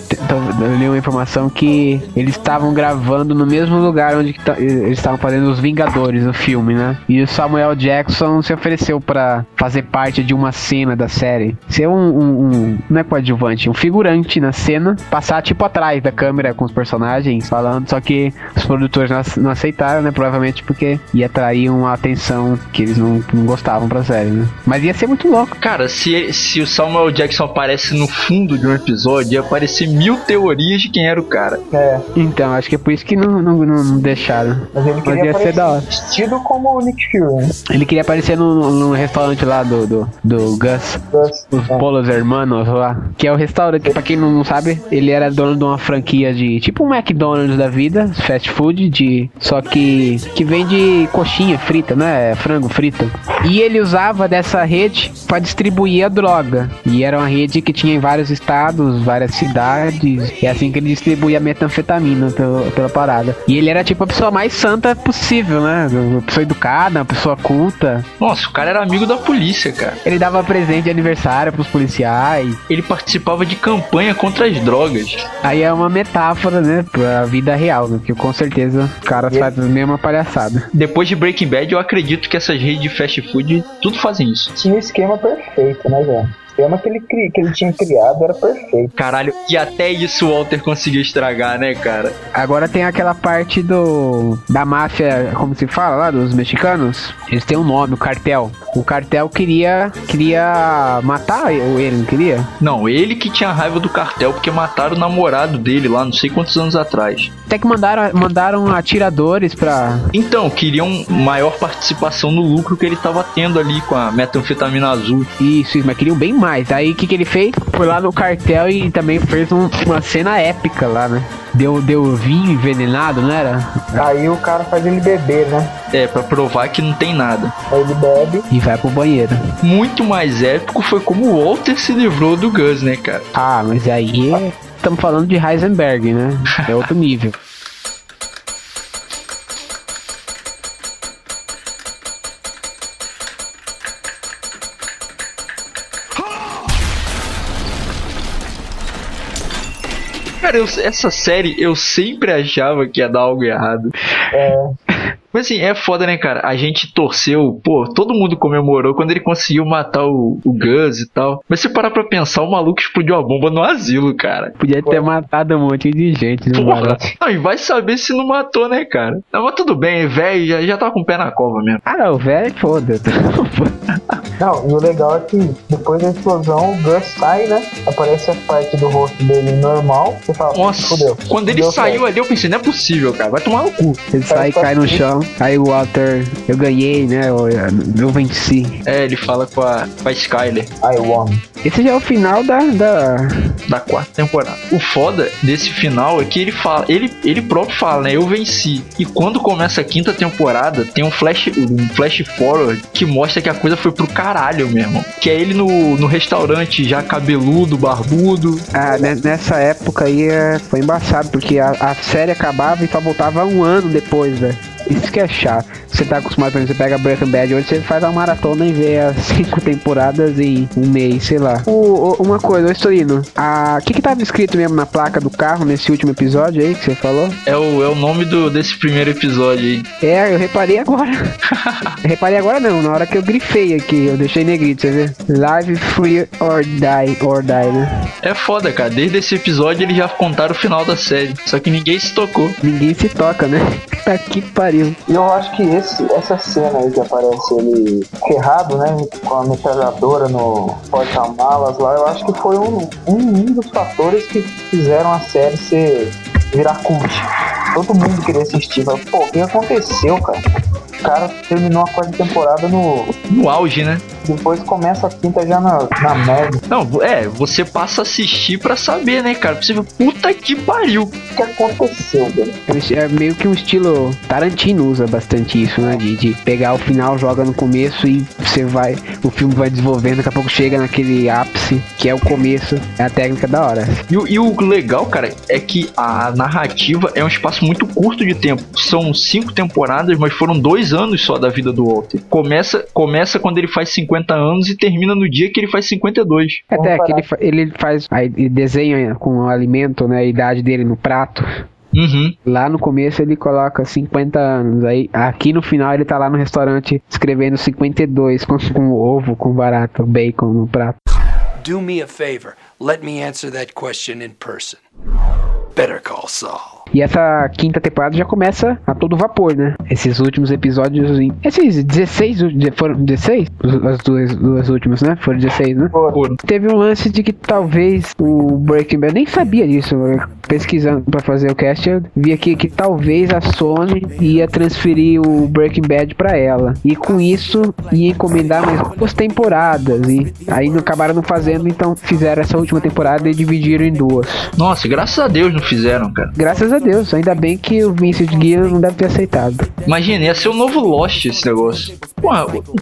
eu li uma informação que eles estavam gravando no mesmo lugar onde eles estavam fazendo os Vingadores, o filme, né? E o Samuel Jackson se ofereceu pra fazer parte de uma cena da série. Ser um, um, um não é coadjuvante, um figurante na cena, passar tipo atrás da câmera com os personagens falando, só que os produtores não, ace- não aceitaram, né? Provavelmente porque ia atrair uma atenção que eles não, não gostavam pra série, né? Mas ia ser muito louco. Cara, se, se o Samuel Jackson aparece no fundo de um episódio, ia aparecer mil teorias de quem era o cara. É, Então, acho que é por isso que não, não, não- não deixaram. mas ele Mas queria ia ser da hora. aparecer vestido como o Nick Fury, né? Ele queria aparecer no, no restaurante lá do, do, do Gus. Gus, Os é. Polos Hermanos lá. Que é o restaurante, que pra quem não sabe, ele era dono de uma franquia de. Tipo um McDonald's da vida, fast food, de. Só que. que vende coxinha frita, né? Frango frito. E ele usava dessa rede pra distribuir a droga. E era uma rede que tinha em vários estados, várias cidades. E é assim que ele distribuía a metanfetamina pela, pela parada. E ele era tipo a pessoa mais santa possível, né? Uma pessoa educada, uma pessoa culta. Nossa, o cara era amigo da polícia, cara. Ele dava presente de aniversário pros policiais. Ele participava de campanha contra as drogas. Aí é uma metáfora, né, pra vida real, né? Que com certeza o cara faz a mesma palhaçada. Depois de Breaking Bad, eu acredito que essas redes de fast food tudo fazem isso. Tinha o esquema perfeito, né, velho? O esquema que ele, cri- que ele tinha criado era perfeito. Caralho, e até isso o Walter conseguiu estragar, né, cara? Agora tem aquela parte do da máfia, como se fala lá, dos mexicanos. Eles têm um nome, o cartel. O cartel queria queria matar ele, não queria? Não, ele que tinha raiva do cartel porque mataram o namorado dele lá, não sei quantos anos atrás. Até que mandaram mandaram atiradores pra Então, queriam maior participação no lucro que ele tava tendo ali com a metanfetamina azul. Isso, isso, mas queriam bem mais. Aí o que, que ele fez? Foi lá no cartel e também fez um- uma cena épica lá, né? Deu, deu vinho envenenado, não era? Aí o cara faz ele beber, né? É, pra provar que não tem nada. Aí ele bebe. E vai pro banheiro. Muito mais épico foi como o Walter se livrou do Gus, né, cara? Ah, mas aí estamos falando de Heisenberg, né? É outro nível. Cara, eu- essa série eu sempre achava que ia dar algo errado. É, Mas assim, é foda, né, cara? A gente torceu, pô, todo mundo comemorou quando ele conseguiu matar o, o Gus e tal. Mas se parar pra pensar, o maluco explodiu a bomba no asilo, cara. Podia ter matado um monte de gente no Porra, não, e vai saber se não matou, né, cara? Não, mas tudo bem, velho, já, já tá com o pé na cova mesmo. Ah, não, velho, foda-se. Não, e o legal é que depois da explosão o Gus sai, né? Aparece a parte do rosto dele normal. Você fala, Nossa, fudeu. quando ele Fudeu, saiu ali, eu pensei, não é possível, cara, vai tomar no cu. Ele sai e cai no chão. Aí o Walter, eu ganhei, né? Eu, eu venci. É, ele fala com a, com a Skyler. I won. Esse já é o final da. da... da quarta temporada. O foda desse final é que ele fala, ele, ele próprio fala, né? Eu venci. E quando começa a quinta temporada, tem um flash, um flash forward que mostra que a coisa foi pro caralho mesmo. Que é ele no, no restaurante já cabeludo, barbudo. Ah, ne- nessa época aí é, foi embaçado, porque a, a série acabava e só voltava um ano depois, velho. Isso que é chato. Você tá acostumado, por exemplo, você pega Breaking Bad hoje, você faz uma maratona e vê as cinco temporadas em um mês, sei lá. O, o- uma coisa, Estorino, o que que tava escrito mesmo na placa do carro nesse último episódio aí que você falou? É o, é o nome do, desse primeiro episódio aí. É, eu reparei agora. eu reparei agora não, na hora que eu grifei aqui, eu deixei negrito, você vê? Live Free or Die, or Die, né? É foda, cara. Desde esse episódio eles já contaram o final da série. Só que ninguém se tocou. Ninguém se toca, né? Tá que pariu. E eu acho que esse, essa cena aí que aparece ele ferrado, né? Com a metralhadora no porta-malas lá, eu acho que foi um, um dos fatores que fizeram a série ser virar cult. Todo mundo queria assistir. Falei, Pô, o que aconteceu, cara? O cara terminou a quarta temporada no. No auge, né? Depois começa a quinta já na, na merda. Não, é, você passa a assistir pra saber, né, cara? Pra você ver, puta que pariu. O que aconteceu, velho? É meio que um estilo. Tarantino usa bastante isso, né? De, de pegar o final, joga no começo e você vai. O filme vai desenvolvendo, daqui a pouco chega naquele ápice, que é o começo. É a técnica da hora. E, o- e o legal, cara, é que a narrativa é um espaço muito curto de tempo. São cinco temporadas, mas foram dois anos só da vida do Walter. Começa, começa quando ele faz 50 anos e termina no dia que ele faz 52. Até Vamos que ele, ele faz. Aí ele desenha com o alimento, né? A idade dele no prato. Uhum. Lá no começo ele coloca 50 anos. Aí aqui no final ele tá lá no restaurante escrevendo 52 com, com ovo, com barato, bacon no prato. Do me a favor. Let me answer that question in person. Better call Saul. E essa quinta temporada já começa a todo vapor, né? Esses últimos episódios. em- Esses 16. u- de- Foram 16? Os- As duas, duas últimas, né? Foram 16, né? Foram. Teve um lance de que talvez o Breaking Bad. Nem sabia disso. Pesquisando pra fazer o cast, eu vi aqui que talvez a Sony ia transferir o Breaking Bad pra ela. E com isso ia encomendar mais duas temporadas. E aí não acabaram não fazendo, então fizeram essa última temporada e dividiram em duas. Nossa, graças a Deus não fizeram, cara. Graças a Deus, ainda bem que o Vincent Gilliam não deve ter aceitado. Imagina, ia ser o novo Lost esse negócio. Pô,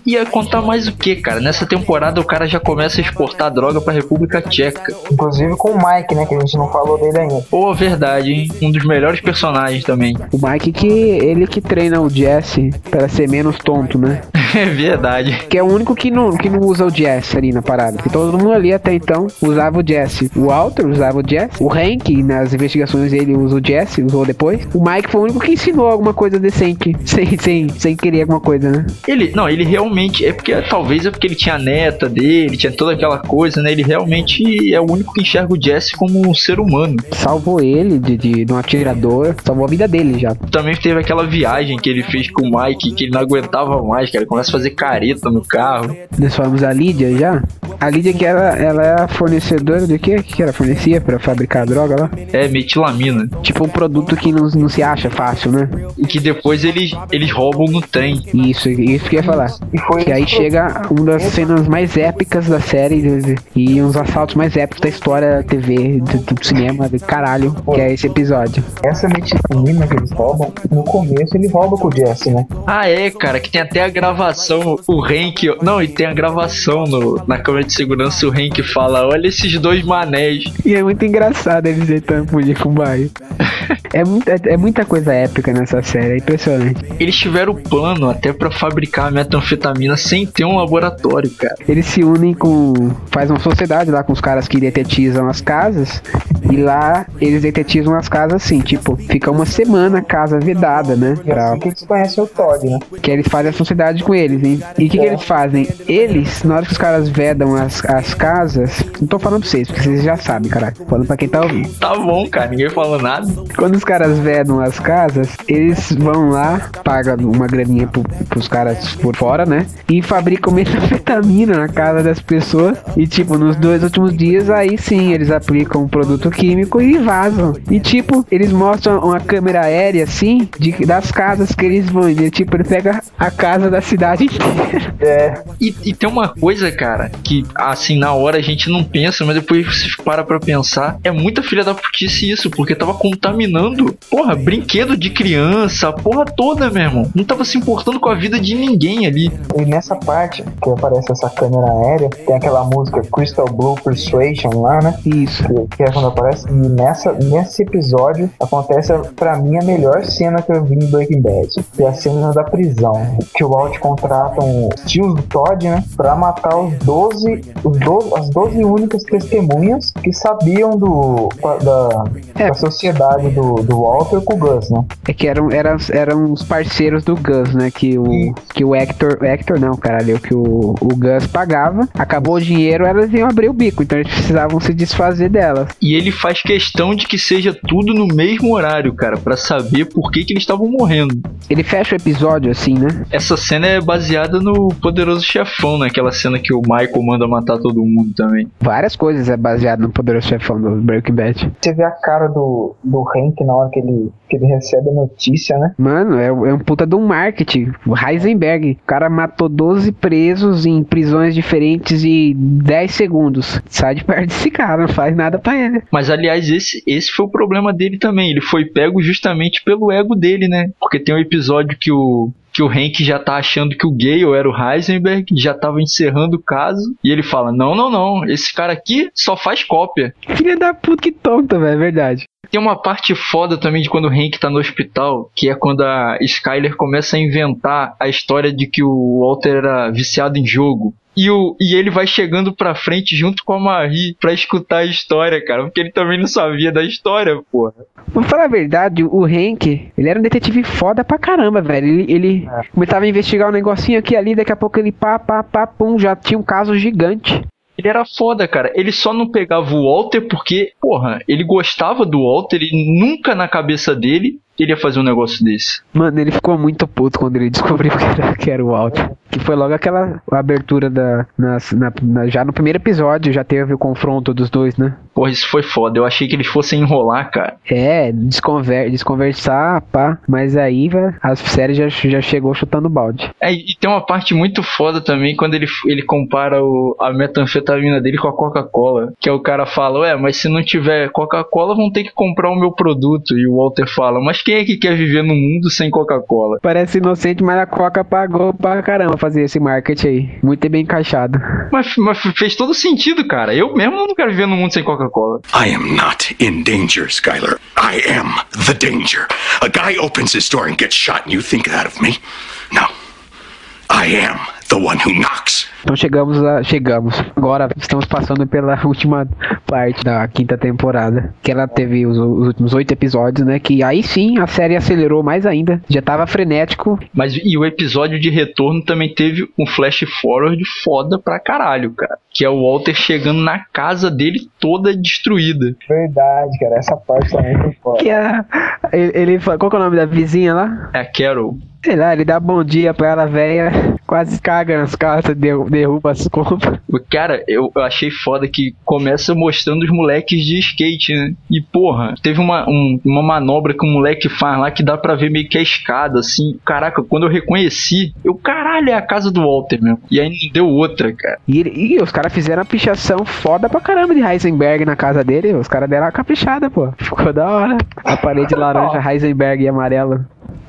ia contar mais o que, cara? Nessa temporada o cara já começa a exportar droga pra República Tcheca. Inclusive com o Mike, né? Que a gente não falou dele ainda. Pô, verdade, hein? Um dos melhores personagens também. O Mike que ele que treina o Jesse para ser menos tonto, né? É verdade. Que é o único que não, que não usa o Jesse ali na parada. Que todo mundo ali até então usava o Jesse. O Walter usava o Jesse. O Hank, nas investigações ele usa o Jesse, usou depois. O Mike foi o único que ensinou alguma coisa decente. Sem, sem, sem querer alguma coisa, né? Ele, não, ele realmente é porque talvez é porque ele tinha a neta dele, tinha toda aquela coisa, né? Ele realmente é o único que enxerga o Jesse como um ser humano. Salvou ele de, de, de um atirador. Salvou a vida dele já. Também teve aquela viagem que ele fez com o Mike, que ele não aguentava mais, cara. Ele começa a fazer careta no carro. Nós falamos a Lídia já. A Lídia que ela, ela é a fornecedora de quê? O que ela fornecia pra fabricar droga lá? É, metilamina. Tipo produto que não, não se acha fácil, né? E que depois eles, eles roubam no trem. Isso, isso que eu ia falar. E foi Que aí chega uma das cenas mais épicas da série e uns assaltos mais épicos da história da TV, do, do cinema, do caralho, que é esse episódio. Essa metilina que eles roubam, no começo ele rouba com o Jesse, né? Ah, é, cara, que tem até a gravação, o Hank. Não, e tem a gravação no, na câmera de segurança, o Hank fala: Olha esses dois manés. E é muito engraçado eles tentando fugir com o bairro. É, muita- é, é muita coisa épica nessa série, é impressionante. Eles tiveram plano até pra fabricar a metanfetamina sem ter um laboratório, cara. Eles se unem com. faz uma sociedade lá com os caras que detetizam as casas. E lá eles detetizam as casas assim, tipo, fica uma semana a casa vedada, né? E Pra, assim que eles conhecem o Todd, né? que eles fazem a sociedade com eles. hein? E o que, que eles fazem? Eles, na hora que os caras vedam as, as casas, não tô falando pra vocês, porque vocês já sabem, caralho. Tô falando pra quem tá ouvindo. Tá bom, cara, ninguém falou nada. Quando os caras vedam as casas, eles vão lá, pagam uma graninha pro, pros caras por fora, né? E fabricam metanfetamina na casa das pessoas. E, tipo, nos dois últimos dias, aí sim, eles aplicam um produto químico e vazam. E, tipo, eles mostram uma câmera aérea, assim, de, das casas que eles vão. E, tipo, ele pega a casa da cidade inteira. É, E, e tem uma coisa, cara, que assim, na hora a gente não pensa, mas depois você para pra pensar. É muita filha da putice isso, porque tava contaminando, porra, brinquedo de criança, a porra toda, meu irmão. Não tava se importando com a vida de ninguém ali. e nessa parte que aparece essa câmera aérea, tem aquela música Crystal Blue Persuasion lá, né? Isso. Que, que é quando aparece. E nessa, nesse episódio acontece, pra mim, a melhor cena que eu vi em Breaking Bad. Que é a cena da prisão. Que o Walt contrata um tios do Todd, né? Pra matar os 12, os 12 as 12 únicas testemunhas que sabiam do, da, É. da sociedade do, do Walter com o Gus, né? É que eram, eram, eram os parceiros do Gus, né? Que o, que o Hector. Hector não, caralho. Que o, o Gus pagava. Acabou o dinheiro, elas iam abrir o bico. Então eles precisavam se desfazer delas. E ele faz questão de que seja tudo no mesmo horário, cara, para saber por que, que eles estavam morrendo. Ele fecha o episódio assim, né? Essa cena é baseada no Poderoso Chefão, né? Aquela cena que o Michael manda matar todo mundo também. Várias coisas é baseado no Poderoso Chefão do Breaking Bad. Você vê a cara do, do Hank na hora que ele, que ele recebe a notícia, né? Mano, é, é um puta de um marketing. O Heisenberg, o cara matou 12 presos em prisões diferentes e 10 segundos. Sai de perto desse cara, não faz nada pra ele. Mas aliás, esse, esse foi o problema dele também. Ele foi pego justamente pelo ego dele, né? Porque tem um episódio que o que o Hank já tá achando que o Gale era o Heisenberg, já tava encerrando o caso, e ele fala: Não, não, não, esse cara aqui só faz cópia. Filha da puta, que tonta, velho, é verdade. Tem uma parte foda também de quando o Hank tá no hospital, que é quando a Skyler começa a inventar a história de que o Walter era viciado em jogo. E, o, e ele vai chegando pra frente junto com a Marie pra escutar a história, cara. Porque ele também não sabia da história, porra. Vou falar a verdade, o Hank, ele era um detetive foda pra caramba, velho. Ele, ele É. começava a investigar um negocinho aqui ali, daqui a pouco ele pá, pá, pá, pum, já tinha um caso gigante. Ele era foda, cara. Ele só não pegava o Walter porque, porra, ele gostava do Walter e nunca na cabeça dele ele ia fazer um negócio desse. Mano, ele ficou muito puto quando ele descobriu que era, que era o Walter. Que foi logo aquela abertura da. nas- na- na- já no primeiro episódio já teve o confronto dos dois, né? Porra, isso foi foda. Eu achei que eles fossem enrolar, cara. É, desconver desconversar, pá. Mas aí, velho, a série já, já chegou chutando balde. É, e tem uma parte muito foda também quando ele, ele compara o, a metanfetamina dele com a Coca-Cola. Que é o cara fala, ué, mas se não tiver Coca-Cola, vão ter que comprar o meu produto. E o Walter fala, mas quem é que quer viver num mundo sem Coca-Cola? Parece inocente, mas a Coca pagou pra caramba fazer esse marketing aí. Muito bem encaixado. Mas, mas fez todo sentido, cara. Eu mesmo não quero viver num mundo sem Coca-Cola. I am not in danger, Skylar. I am the danger. A guy opens his door and gets shot, and you think that of me? No. I am the one who knocks. Então chegamos a. Chegamos. Agora estamos passando pela última parte da quinta temporada. Que ela teve os, os últimos oito episódios, né? Que aí sim a série acelerou mais ainda. Já tava frenético. Mas e o episódio de retorno também teve um flash forward foda pra caralho, cara. Que é o Walter chegando na casa dele toda destruída. Verdade, cara. Essa parte também foi foda. Que a, ele, ele Qual que é o nome da vizinha lá? É a Carol. Sei lá, ele dá bom dia pra ela, velha. Quase caga nas calças, derru- derruba as compras. Cara, eu, eu achei foda que começa mostrando os moleques de skate, né? E porra, teve uma, um- uma manobra que o moleque faz lá que dá pra ver meio que a escada, assim. Caraca, quando eu reconheci, eu, caralho, é a casa do Walter mesmo. E aí não deu outra, cara. E, ele- e os caras fizeram uma pichação foda pra caramba de Heisenberg na casa dele. Os caras deram uma caprichada, pô. Ficou da hora. A parede laranja, Heisenberg e amarelo.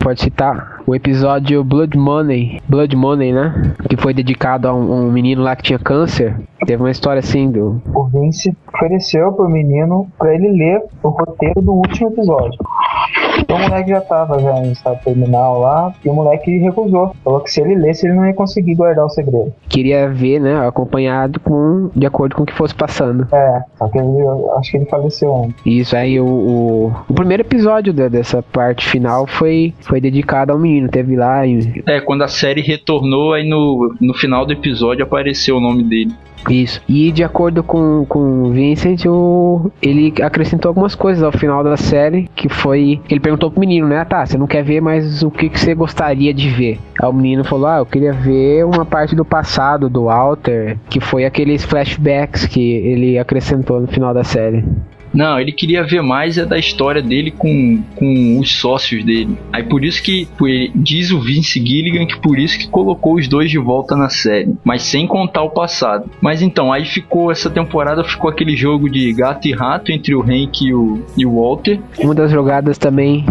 Pode citar o episódio Blood Money. Blood Money, né? Que foi dedicado a um, um menino lá que tinha câncer. Teve uma história assim do. O Vince ofereceu pro menino pra ele ler o roteiro do último episódio. Então o moleque já tava já em estado terminal lá, e o moleque recusou. Falou que se ele lesse, ele não ia conseguir guardar o segredo. Queria ver, né? Acompanhado com. De acordo com o que fosse passando. É, só que ele, acho que ele faleceu antes. Isso aí, o, o, o primeiro episódio da- dessa parte final foi, foi dedicado ao menino. Teve lá e É, quando a série retornou, aí no, no final do episódio apareceu o nome dele. Isso. E de acordo com, com o Vincent, o, ele acrescentou algumas coisas ao final da série, que foi. Ele perguntou pro menino, né? Ah, tá, você não quer ver, mas o que, que você gostaria de ver? Aí o menino falou, ah, eu queria ver uma parte do passado do Walter, que foi aqueles flashbacks que ele acrescentou no final da série. Não, ele queria ver mais é da história dele com, com os sócios dele. Aí por isso que diz o Vince Gilligan que por isso que colocou os dois de volta na série, mas sem contar o passado. Mas então, aí ficou essa temporada ficou aquele jogo de gato e rato entre o Hank e o, e o Walter. Uma das jogadas também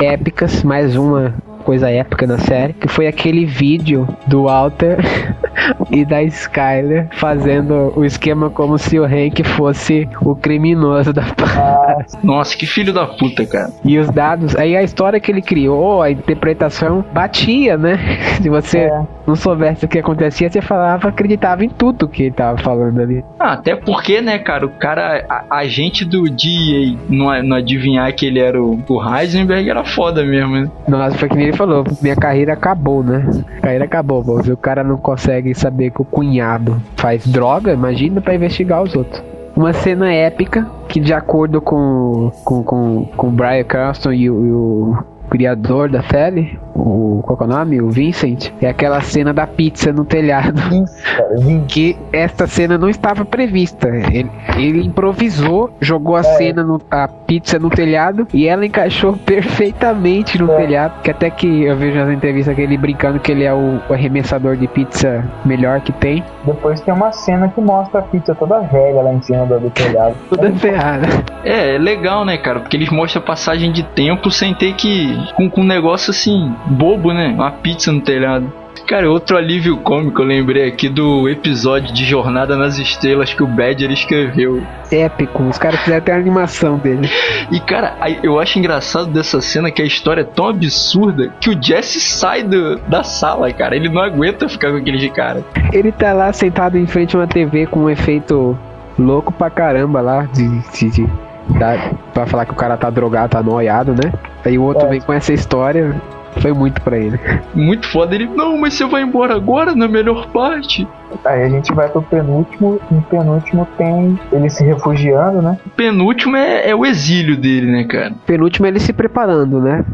épicas, mais uma coisa épica na série, que foi aquele vídeo do Walter e da Skyler fazendo o esquema como se o Hank fosse o criminoso da parada. Nossa, que filho da puta, cara. E os dados, aí a história que ele criou, a interpretação batia, né? Se você É. não soubesse o que acontecia, você falava, acreditava em tudo que ele tava falando ali. Ah, até porque, né, cara, o cara, a, a gente do DEA não, não adivinhar que ele era o, o Heisenberg era foda mesmo, né? Nossa, foi que nem ele falou, minha carreira acabou, né? carreira acabou, pô. Se o cara não consegue saber que o cunhado faz droga, imagina pra investigar os outros. uma cena épica que, de acordo com com, com, com o Brian Cranston e e o criador da série, o qual é o nome? O Vincent, é aquela cena da pizza no telhado. que esta cena não estava prevista. Ele, ele improvisou, jogou a é. cena no, a pizza no telhado e ela encaixou perfeitamente no é. telhado. Que até que eu vejo nas entrevistas ele brincando que ele é o, o arremessador de pizza melhor que tem. Depois tem uma cena que mostra a pizza toda velha lá em cima do, do telhado. Toda ferrada. É, é legal, né, cara? Porque eles mostram a passagem de tempo sem ter que com, com um negócio assim, bobo, né? Uma pizza no telhado. Cara, outro alívio cômico, eu lembrei aqui do episódio de Jornada nas Estrelas que o Badger escreveu. Épico, os caras fizeram até a animação dele. E cara, eu acho engraçado dessa cena que a história é tão absurda que o Jesse sai do, da sala, cara. Ele não aguenta ficar com aquele cara. Ele tá lá sentado em frente a uma TV com um efeito louco pra caramba lá de, de, de Dá pra falar que o cara tá drogado, tá noiado, né? Aí o outro é. vem com essa história. Foi muito pra ele. Muito foda. Ele, não, mas você vai embora agora na melhor parte. Aí a gente vai pro penúltimo. No penúltimo tem ele se refugiando, né? O penúltimo é, é o exílio dele, né, cara? Penúltimo é ele se preparando, né?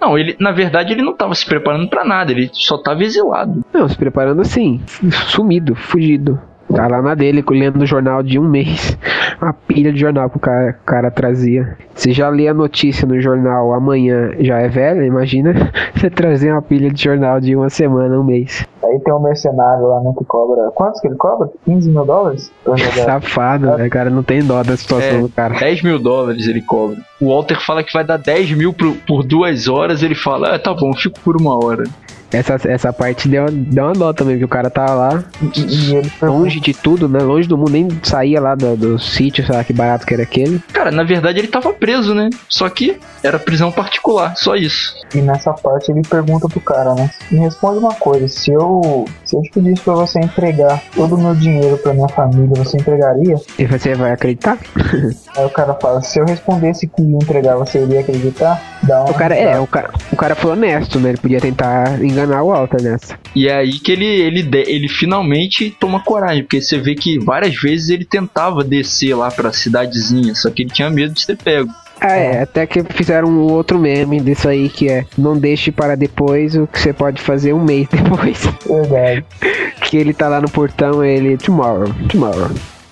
Não, ele, na verdade, ele não tava se preparando para nada, ele só tava exilado. Não, se preparando assim, sumido, fugido. Tá lá na dele, lendo o jornal de um mês. Uma pilha de jornal que o cara, cara trazia. Você já lê a notícia no jornal amanhã, já é velha, imagina você trazer uma pilha de jornal de uma semana, um mês. Aí tem um mercenário lá, né, que cobra. Quantos que ele cobra? 15 mil dólares? Safado, né, cara? Não tem dó da situação é, do cara. 10 mil dólares ele cobra. O Walter fala que vai dar 10 mil por, por duas horas. Ele fala, ah, tá bom, fico por uma hora. Essa, essa parte deu, deu uma dó também, que o cara tava lá e, ele longe de tudo, né? Longe do mundo, nem saía lá do, do sítio, sei lá que barato que era aquele. Cara, na verdade ele tava preso, né? Só que era prisão particular, só isso. E nessa parte ele pergunta pro cara, né? Me responde uma coisa, se eu se eu te pedisse pra você entregar todo o meu dinheiro pra minha família, você entregaria? E você vai acreditar? Aí o cara fala, se eu respondesse que ia entregar, você iria acreditar? Dá o cara, é, o cara, o cara foi honesto, né? Ele podia tentar enganar enganar o Walter nessa. E é aí que ele, ele, ele finalmente toma coragem, porque você vê que várias vezes ele tentava descer lá pra cidadezinha, só que ele tinha medo de ser pego. Ah, é, até que fizeram um outro meme disso aí que é não deixe para depois o que você pode fazer um mês depois. Verdade. que ele tá lá no portão, ele tomorrow, tomorrow.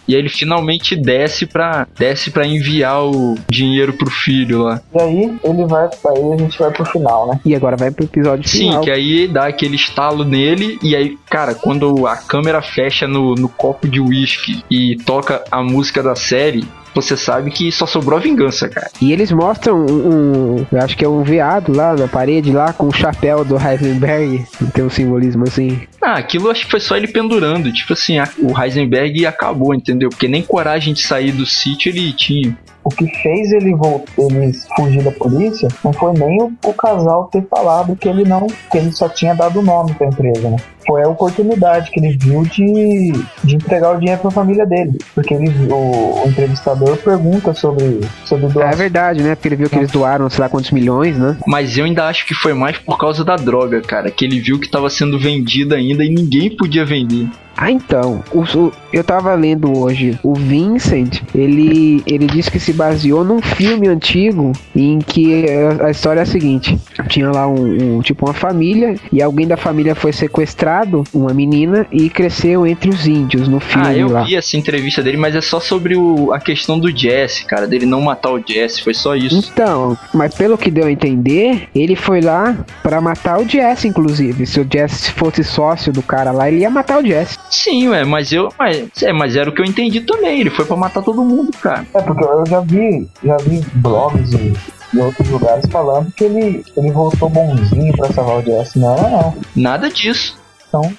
E aí ele finalmente desce pra, desce pra enviar o dinheiro pro filho lá. E aí ele vai, aí a gente vai pro final, né? E agora vai pro episódio Sim, final. Sim, que aí dá aquele estalo nele e aí, cara, quando a câmera fecha no, no copo de uísque e toca a música da série, você sabe que só sobrou a vingança, cara. E eles mostram um, um eu acho que é um veado lá na parede, lá com o chapéu do Heisenberg. Tem um simbolismo assim. Ah, aquilo acho que foi só ele pendurando. Tipo assim, a, o Heisenberg acabou, entendeu? Porque nem coragem de sair do sítio ele tinha o que fez ele, voltar, ele fugir da polícia não foi nem o, o, casal ter falado que ele não, que ele só tinha dado o nome para a empresa, né? Foi a oportunidade que ele viu de, de entregar o dinheiro para a família dele, porque ele, o, o, entrevistador pergunta sobre sobre doação. É verdade, né? Porque ele viu que eles doaram sei lá quantos milhões, né? Mas eu ainda acho que foi mais por causa da droga, cara, que ele viu que estava sendo vendida ainda e ninguém podia vender. Ah, então, o, o, eu tava lendo hoje, o Vincent, ele, ele disse que se baseou num filme antigo em que a, história é a seguinte: tinha lá um, um, tipo uma família e alguém da família foi sequestrado, uma menina, e cresceu entre os índios no filme. Ah, eu lá. vi essa entrevista dele, mas é só sobre o, a questão do Jesse, cara, dele não matar o Jesse, foi só isso. Então, mas pelo que deu a entender, ele foi lá para matar o Jesse, inclusive. Se o Jesse fosse sócio do cara lá, ele ia matar o Jesse. Sim, ué, mas eu. Mas, é, mas era o que eu entendi também. Ele foi para matar todo mundo, cara. É, porque eu já vi, já vi blogs e, e outros lugares falando que ele, ele voltou bonzinho pra salvar o Jesse. Não, não. Nada disso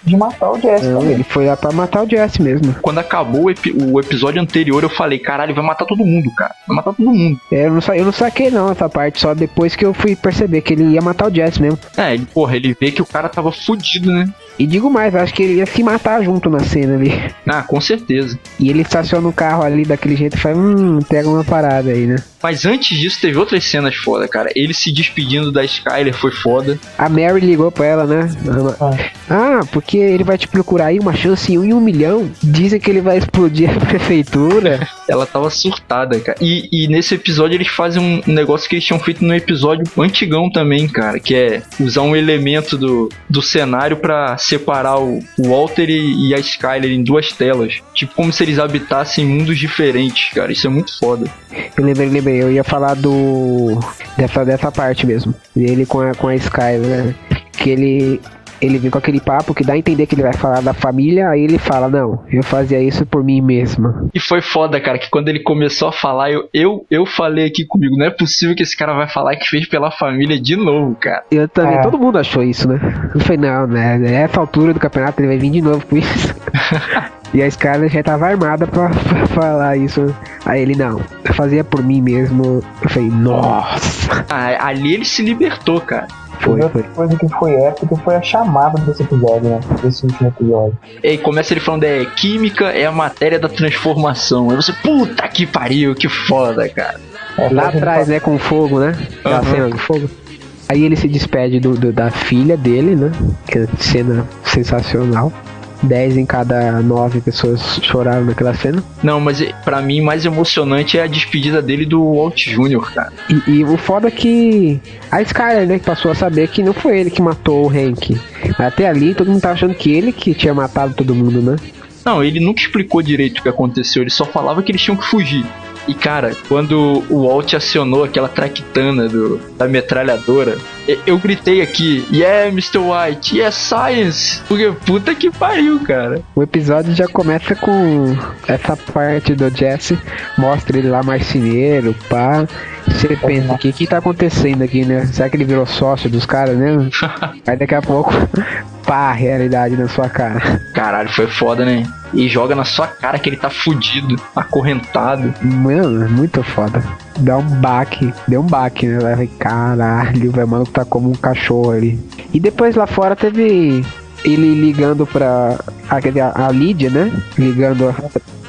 de matar o Jesse. Não, ele foi lá pra matar o Jesse mesmo. Quando acabou o, epi o, episódio anterior, eu falei, caralho, vai matar todo mundo, cara. Vai matar todo mundo. É, eu não, eu não saquei não essa parte, só depois que eu fui perceber que ele ia matar o Jesse mesmo. É, ele, porra, ele vê que o cara tava fudido, né? E digo mais, acho que ele ia se matar junto na cena ali. Ah, com certeza. E ele estaciona o carro ali daquele jeito e fala, hum, pega uma parada aí, né? Mas antes disso, teve outras cenas foda, cara. Ele se despedindo da Skyler foi foda. A Mary ligou pra ela, né? Ah, porque ele vai te procurar aí uma chance em um em um milhão. Dizem que ele vai explodir a prefeitura. Ela tava surtada, cara. E, e nesse episódio eles fazem um negócio que eles tinham feito no episódio antigão também, cara. Que é usar um elemento do, do cenário para separar o, Walter e, e a Skyler em duas telas. Tipo, como se eles habitassem mundos diferentes, cara. Isso é muito foda. Eu lembrei, lembrei, eu ia falar do. dessa, dessa parte mesmo. Dele com a, com a Skyler, né? Que ele. Ele vem com aquele papo que dá a entender que ele vai falar da família, aí ele fala, não, eu fazia isso por mim mesma. E foi foda, cara, que quando ele começou a falar, eu, eu, eu falei aqui comigo, não é possível que esse cara vai falar que fez pela família de novo, cara. Eu também, É. todo mundo achou isso, né? Eu falei, não, né? Nessa altura do campeonato ele vai vir de novo com isso. e a Skyler já tava armada pra, pra falar isso. Aí ele, não, eu fazia por mim mesmo. Eu falei, nossa. Ah, ali ele se libertou, cara. Foi, Outra foi. coisa que foi épica foi a chamada desse episódio, né? Desse último episódio. E começa ele falando, é, química é a matéria da transformação. Aí você, puta que pariu, que foda, cara. É, Lá atrás, né, com fogo, né? Aquela Aham. cena do fogo. Aí ele se despede do, do- da filha dele, né? Que é cena sensacional. 10 em cada 9 pessoas choraram naquela cena. Não, mas pra mim mais emocionante é a despedida dele do Walt Jr., cara. E, e o foda é que a Skyler, né, que passou a saber que não foi ele que matou o Hank. Até ali todo mundo tava achando que ele que tinha matado todo mundo, né? Não, ele nunca explicou direito o que aconteceu, ele só falava que eles tinham que fugir. E cara, quando o Walt acionou aquela traquitana do, da metralhadora, eu gritei aqui, yeah, Mr. White, yeah, science! Porque puta que pariu, cara. O episódio já começa com essa parte do Jesse, mostra ele lá marceneiro, pá. Você pensa, o que que tá acontecendo aqui, né? Será que ele virou sócio dos caras mesmo? Aí daqui a pouco, pá, a realidade na sua cara. Caralho, foi foda, né? E joga na sua cara que ele tá fudido, acorrentado. Mano, muito foda. Dá um baque, deu um baque, né? Vai, Caralho, velho, mano, tá como um cachorro ali. E depois lá fora teve ele ligando pra a, a, a Lídia, né? Ligando a,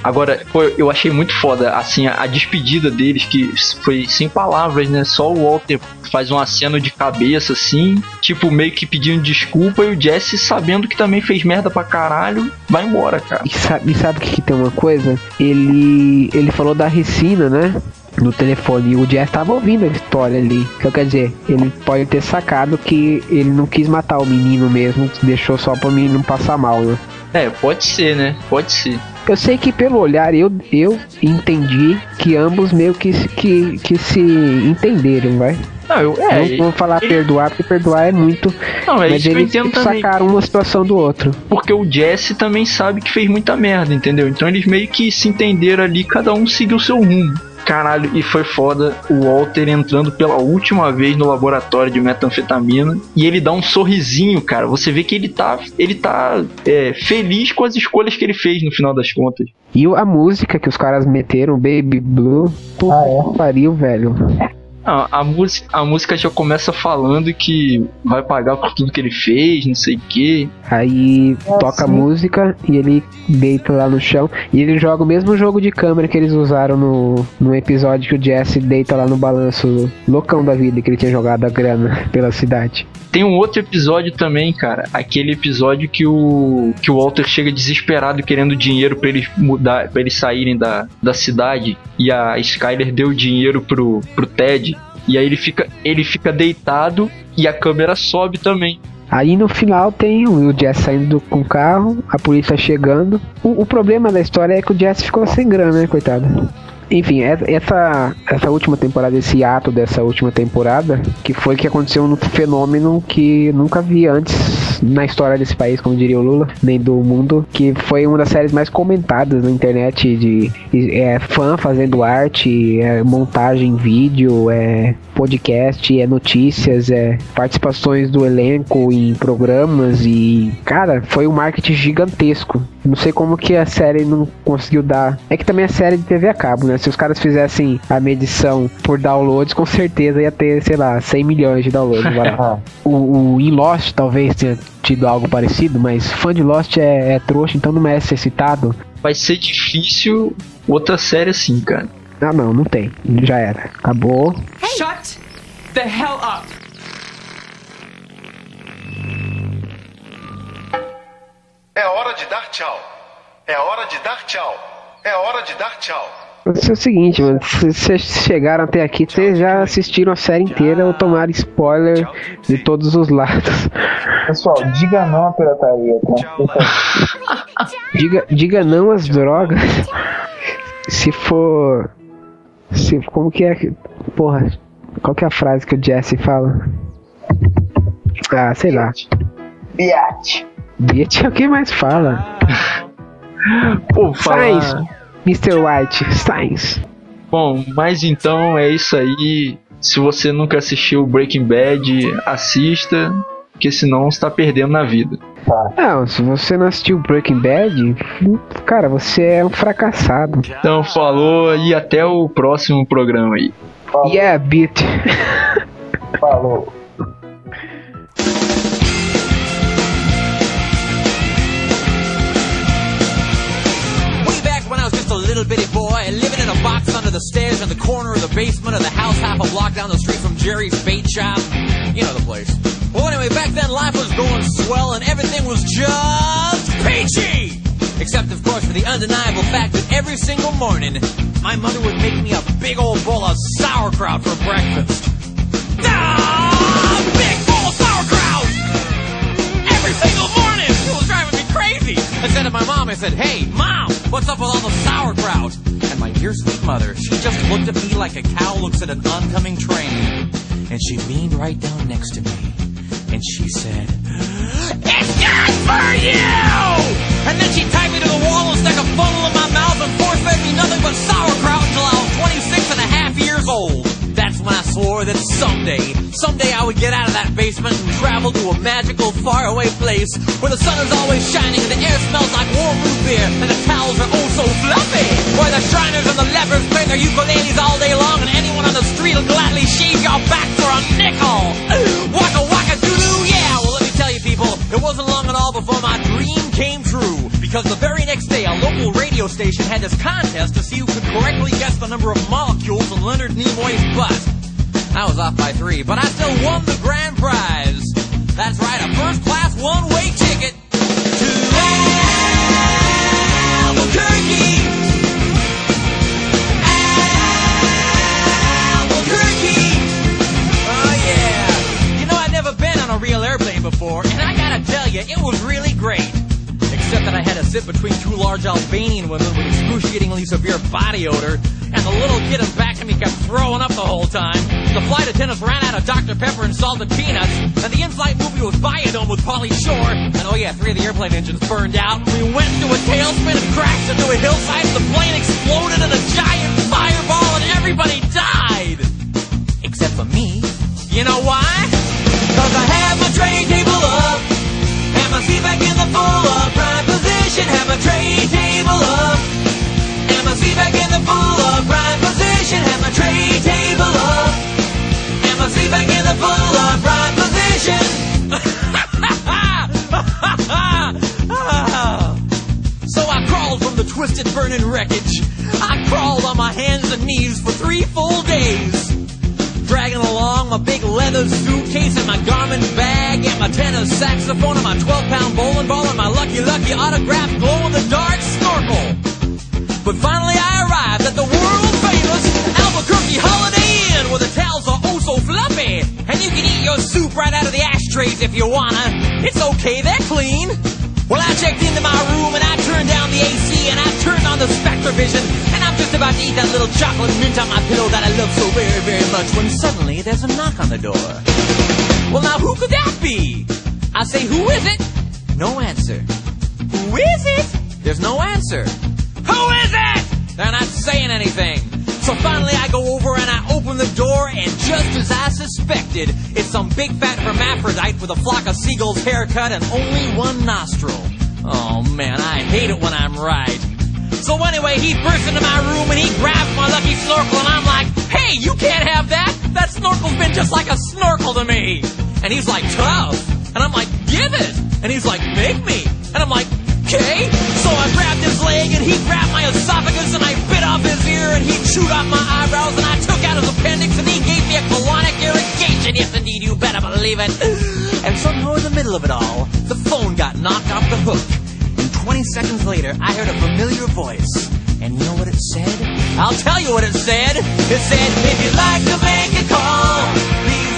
Agora, pô, eu achei muito foda, assim, a, a despedida deles, que foi sem palavras, né? Só o Walter faz um aceno de cabeça, assim, tipo, meio que pedindo desculpa, e o Jesse, sabendo que também fez merda pra caralho, vai embora, cara. E sabe, e sabe o que, que tem uma coisa? Ele ele falou da Ricina, né? No telefone. E o Jess tava ouvindo a história ali. Então quer dizer, ele pode ter sacado que ele não quis matar o menino mesmo, deixou só pro menino passar mal, né? É, pode ser, né? Pode ser. Eu sei que pelo olhar eu, eu entendi que ambos meio que, se- que, que se entenderam, vai. Não, eu, é, não vou falar ele- perdoar, porque perdoar é muito. não, mas eles sacaram uma situação do outro. Porque o Jesse também sabe que fez muita merda, entendeu? Então eles meio que se entenderam ali, cada um seguiu o seu rumo. Caralho, e foi foda o Walter entrando pela última vez no laboratório de metanfetamina e ele dá um sorrisinho, cara. Você vê que ele tá, ele tá é, feliz com as escolhas que ele fez no final das contas. E a música que os caras meteram, Baby Blue, puta Ah, é? pariu, velho. Ah, a, música, a música já começa falando que vai pagar por tudo que ele fez, não sei o que. Aí É, toca a sim. música e ele deita lá no chão. E ele joga o mesmo jogo de câmera que eles usaram no, no episódio que o Jesse deita lá no balanço loucão da vida, que ele tinha jogado a grana pela cidade. Tem um outro episódio também, cara. Aquele episódio que o que o Walter chega desesperado querendo dinheiro pra eles mudar, para eles saírem da, da cidade e a Skyler deu dinheiro pro, pro Ted. E aí ele fica ele fica deitado e a câmera sobe também. Aí no final tem o Jess saindo do- com o carro, a polícia chegando. O, o problema da história é que o Jess ficou sem grana, né, coitado? Enfim, é- essa, essa última temporada, esse ato dessa última temporada, que foi que aconteceu um fenômeno que nunca vi antes na história desse país, como diria o Lula, nem do mundo, que foi uma das séries mais comentadas na internet de é, fã fazendo arte, é, montagem em vídeo, é podcast, é notícias, é participações do elenco em programas e, cara, foi um marketing gigantesco. Não sei como que a série não conseguiu dar. É que também é série de TV a cabo, né? Se os caras fizessem a medição por downloads, com certeza ia ter, sei lá, 100 milhões de downloads. Agora, o, o In Lost talvez tenha tido algo parecido, mas fã de Lost é, é trouxa, então não merece ser citado. Vai ser difícil outra série assim, cara. Ah, não, não tem. Já era. Acabou. Shut the hell up! É hora de dar tchau. É hora de dar tchau. É hora de dar tchau. Mas é o seguinte, mano, se vocês chegaram até aqui, vocês já assistiram a série inteira ou tomaram spoiler de todos os lados. Pessoal, diga não à pirataria, tá? Diga, diga não às drogas. Se for. Se, como que é. que- Porra, qual que é a frase que o Jesse fala? Ah, sei lá. Biate. Bitch é o que mais fala. Pô, falar... Sainz, Mr. White, Sainz. Bom, mas então é isso aí. Se você nunca assistiu Breaking Bad, assista, porque senão você tá perdendo na vida. Não, se você não assistiu Breaking Bad, cara, você é um fracassado. Então falou e até o próximo programa aí. Falou. Yeah, bitch. Falou. Under the stairs in the corner of the basement of the house half a block down the street from Jerry's bait shop. You know the place. Well, anyway, back then life was going swell and everything was just peachy! Except, of course, for the undeniable fact that every single morning, my mother would make me a big old bowl of sauerkraut for breakfast. Ah, big bowl of sauerkraut! every single morning. It was driving me crazy. I said to my mom, I said, hey, mom, what's up with all the sauerkraut? And my dear sweet mother, she just looked at me like a cow looks at an oncoming train. And she leaned right down next to me. And she said, it's good for you! And then she tied me to the wall and stuck a funnel in my mouth and force-fed me nothing but sauerkraut When that someday, someday I would get out of that basement and travel to a magical, faraway place where the sun is always shining and the air smells like warm root beer and the towels are oh so fluffy. Where the Shriners and the lepers play their ukuleles all day long and anyone on the street will gladly shave your back for a nickel. Waka waka doodoo, yeah. Well, let me tell you people, it wasn't long at all before my dream came true. Because the very next day, a local radio station had this contest to see who could correctly guess the number of molecules in Leonard Nimoy's butt. I was off by three, but I still won the grand prize. That's right, a first class one way ticket to Albuquerque. Albuquerque. Oh yeah. You know, I'd never been on a real airplane before, and I gotta tell you, it was really great. Except that I had to sit between two large Albanian women with excruciatingly severe body odor, and the little kid in back of me kept throwing up the whole time. The flight attendants ran out of Dr. Pepper and salted peanuts, and the in-flight movie was Biodome with Polly Shore, and oh yeah, three of the airplane engines burned out. We went into a tailspin and crashed into a hillside, and the plane exploded in a giant fireball, and everybody died! Except for me. You know why? Cause I have my tray table up. And my seat back in the full upright position. Have my tray table up. And my seat back in the full upright position. Have my tray table up. Back in the full so I crawled from the twisted burning wreckage. I crawled on my hands and knees for three full days dragging along my big leather suitcase and my garment bag and my tenor saxophone and my 12 pound bowling ball and my lucky lucky autographed glow in the dark snorkel. But finally I arrived at the world famous Albuquerque Holiday so fluffy and you can eat your soup right out of the ashtrays if you wanna. It's okay, they're clean. Well, I checked into my room and I turned down the AC and I turned on the Spectrovision and I'm just about to eat that little chocolate mint on my pillow that I love so very, very much when suddenly there's a knock on the door. Well, now who could that be? I say, who is it? No answer. Who is it? There's no answer. Who is it? They're not saying anything. So finally I go over and I open the door and just as I suspected, it's some big fat hermaphrodite with a flock of seagulls haircut and only one nostril. Oh man, I hate it when I'm right. So anyway, he bursts into my room and he grabs my lucky snorkel and I'm like, hey, you can't have that! That snorkel's been just like a snorkel to me! And he's like, tough! And I'm like, give it! And he's like, make me! And I'm like, okay? So I grabbed his leg and he grabbed my esophagus and I bit off his ear and he chewed off my eyebrows and I took out his appendix and he gave me a colonic irrigation. Yes, indeed, you better believe it. And somehow in the middle of it all, the phone got knocked off the hook. And 20 seconds later, I heard a familiar voice. And you know what it said? I'll tell you what it said. It said, if you'd like to make a call,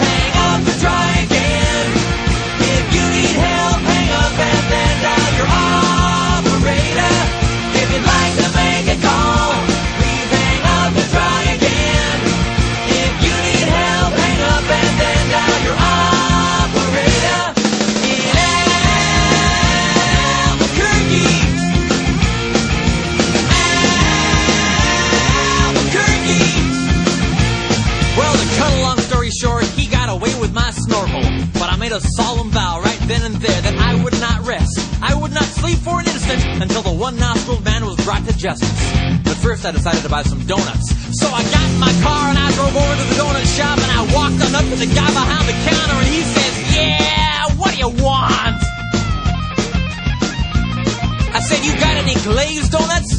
made a solemn vow right then and there that I would not rest. I would not sleep for an instant until the one nostriled man was brought to justice. But first, I decided to buy some donuts. So I got in my car and I drove over to the donut shop and I walked on up to the guy behind the counter and he says, Yeah, what do you want? I said, You got any glazed donuts?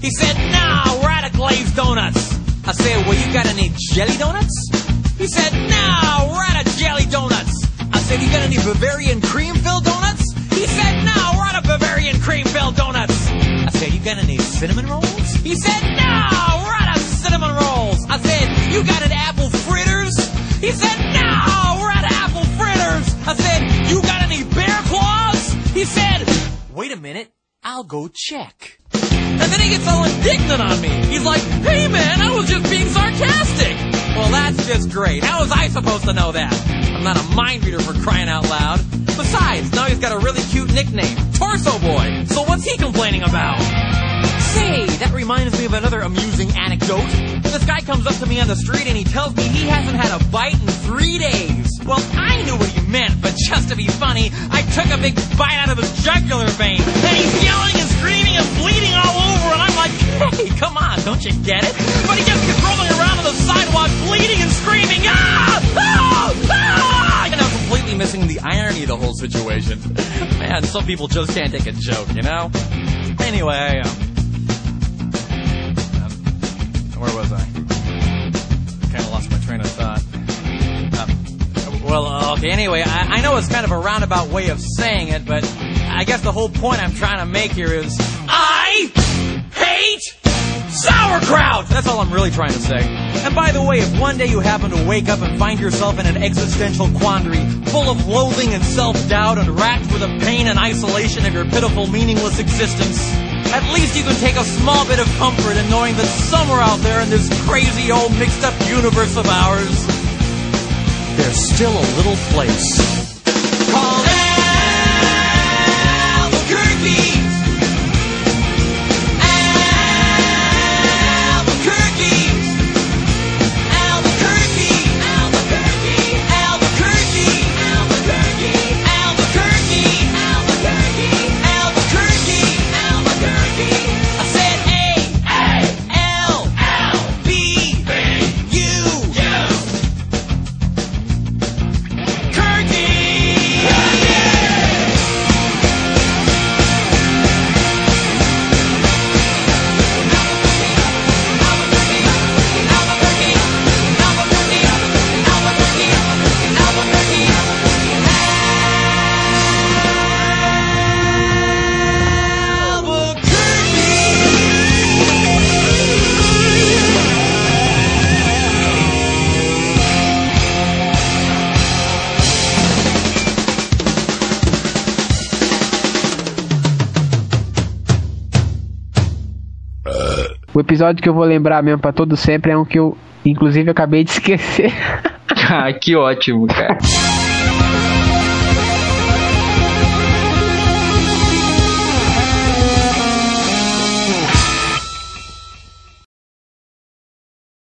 He said, No, we're out of glazed donuts. I said, Well, you got any jelly donuts? He said, No, we're out of jelly donuts. Said, You got any Bavarian cream filled donuts? He said, No, we're out of Bavarian cream filled donuts. I said, You got any cinnamon rolls? He said, No, we're out of cinnamon rolls. I said, You got any apple fritters? He said, No, we're out of apple fritters. I said, You got any bear claws? He said, Wait a minute, I'll go check. And then he gets all indignant on me. He's like, hey man, I was just being sarcastic. Well, that's just great. How was I supposed to know that? I'm not a mind reader for crying out loud. Besides, now he's got a really cute nickname, Torso Boy. So what's he complaining about? Say, that reminds me of another amusing anecdote. This guy comes up to me on the street and he tells me he hasn't had a bite in three days. Well, I knew what he meant, but just to be funny, I took a big bite out of his jugular vein. And he's yelling and screaming and bleeding all over, and I'm like, hey, come on, don't you get it? But he just keeps rolling around on the sidewalk, bleeding and screaming, ah! Ah! Ah! And I'm completely missing the irony of the whole situation. Man, some people just can't take a joke, you know? Anyway, um, where was I? Kind of lost my train of thought. Uh, well, uh, okay, anyway, I, I know it's kind of a roundabout way of saying it, but I guess the whole point I'm trying to make here is I hate sauerkraut! That's all I'm really trying to say. And by the way, if one day you happen to wake up and find yourself in an existential quandary, full of loathing and self-doubt and racked with the pain and isolation of your pitiful, meaningless existence, at least you can take a small bit of comfort in knowing that somewhere out there in this crazy old mixed up universe of ours, there's still a little place episódio que eu vou lembrar mesmo pra todo sempre é um que eu, inclusive, acabei de esquecer. Ah, que ótimo, cara.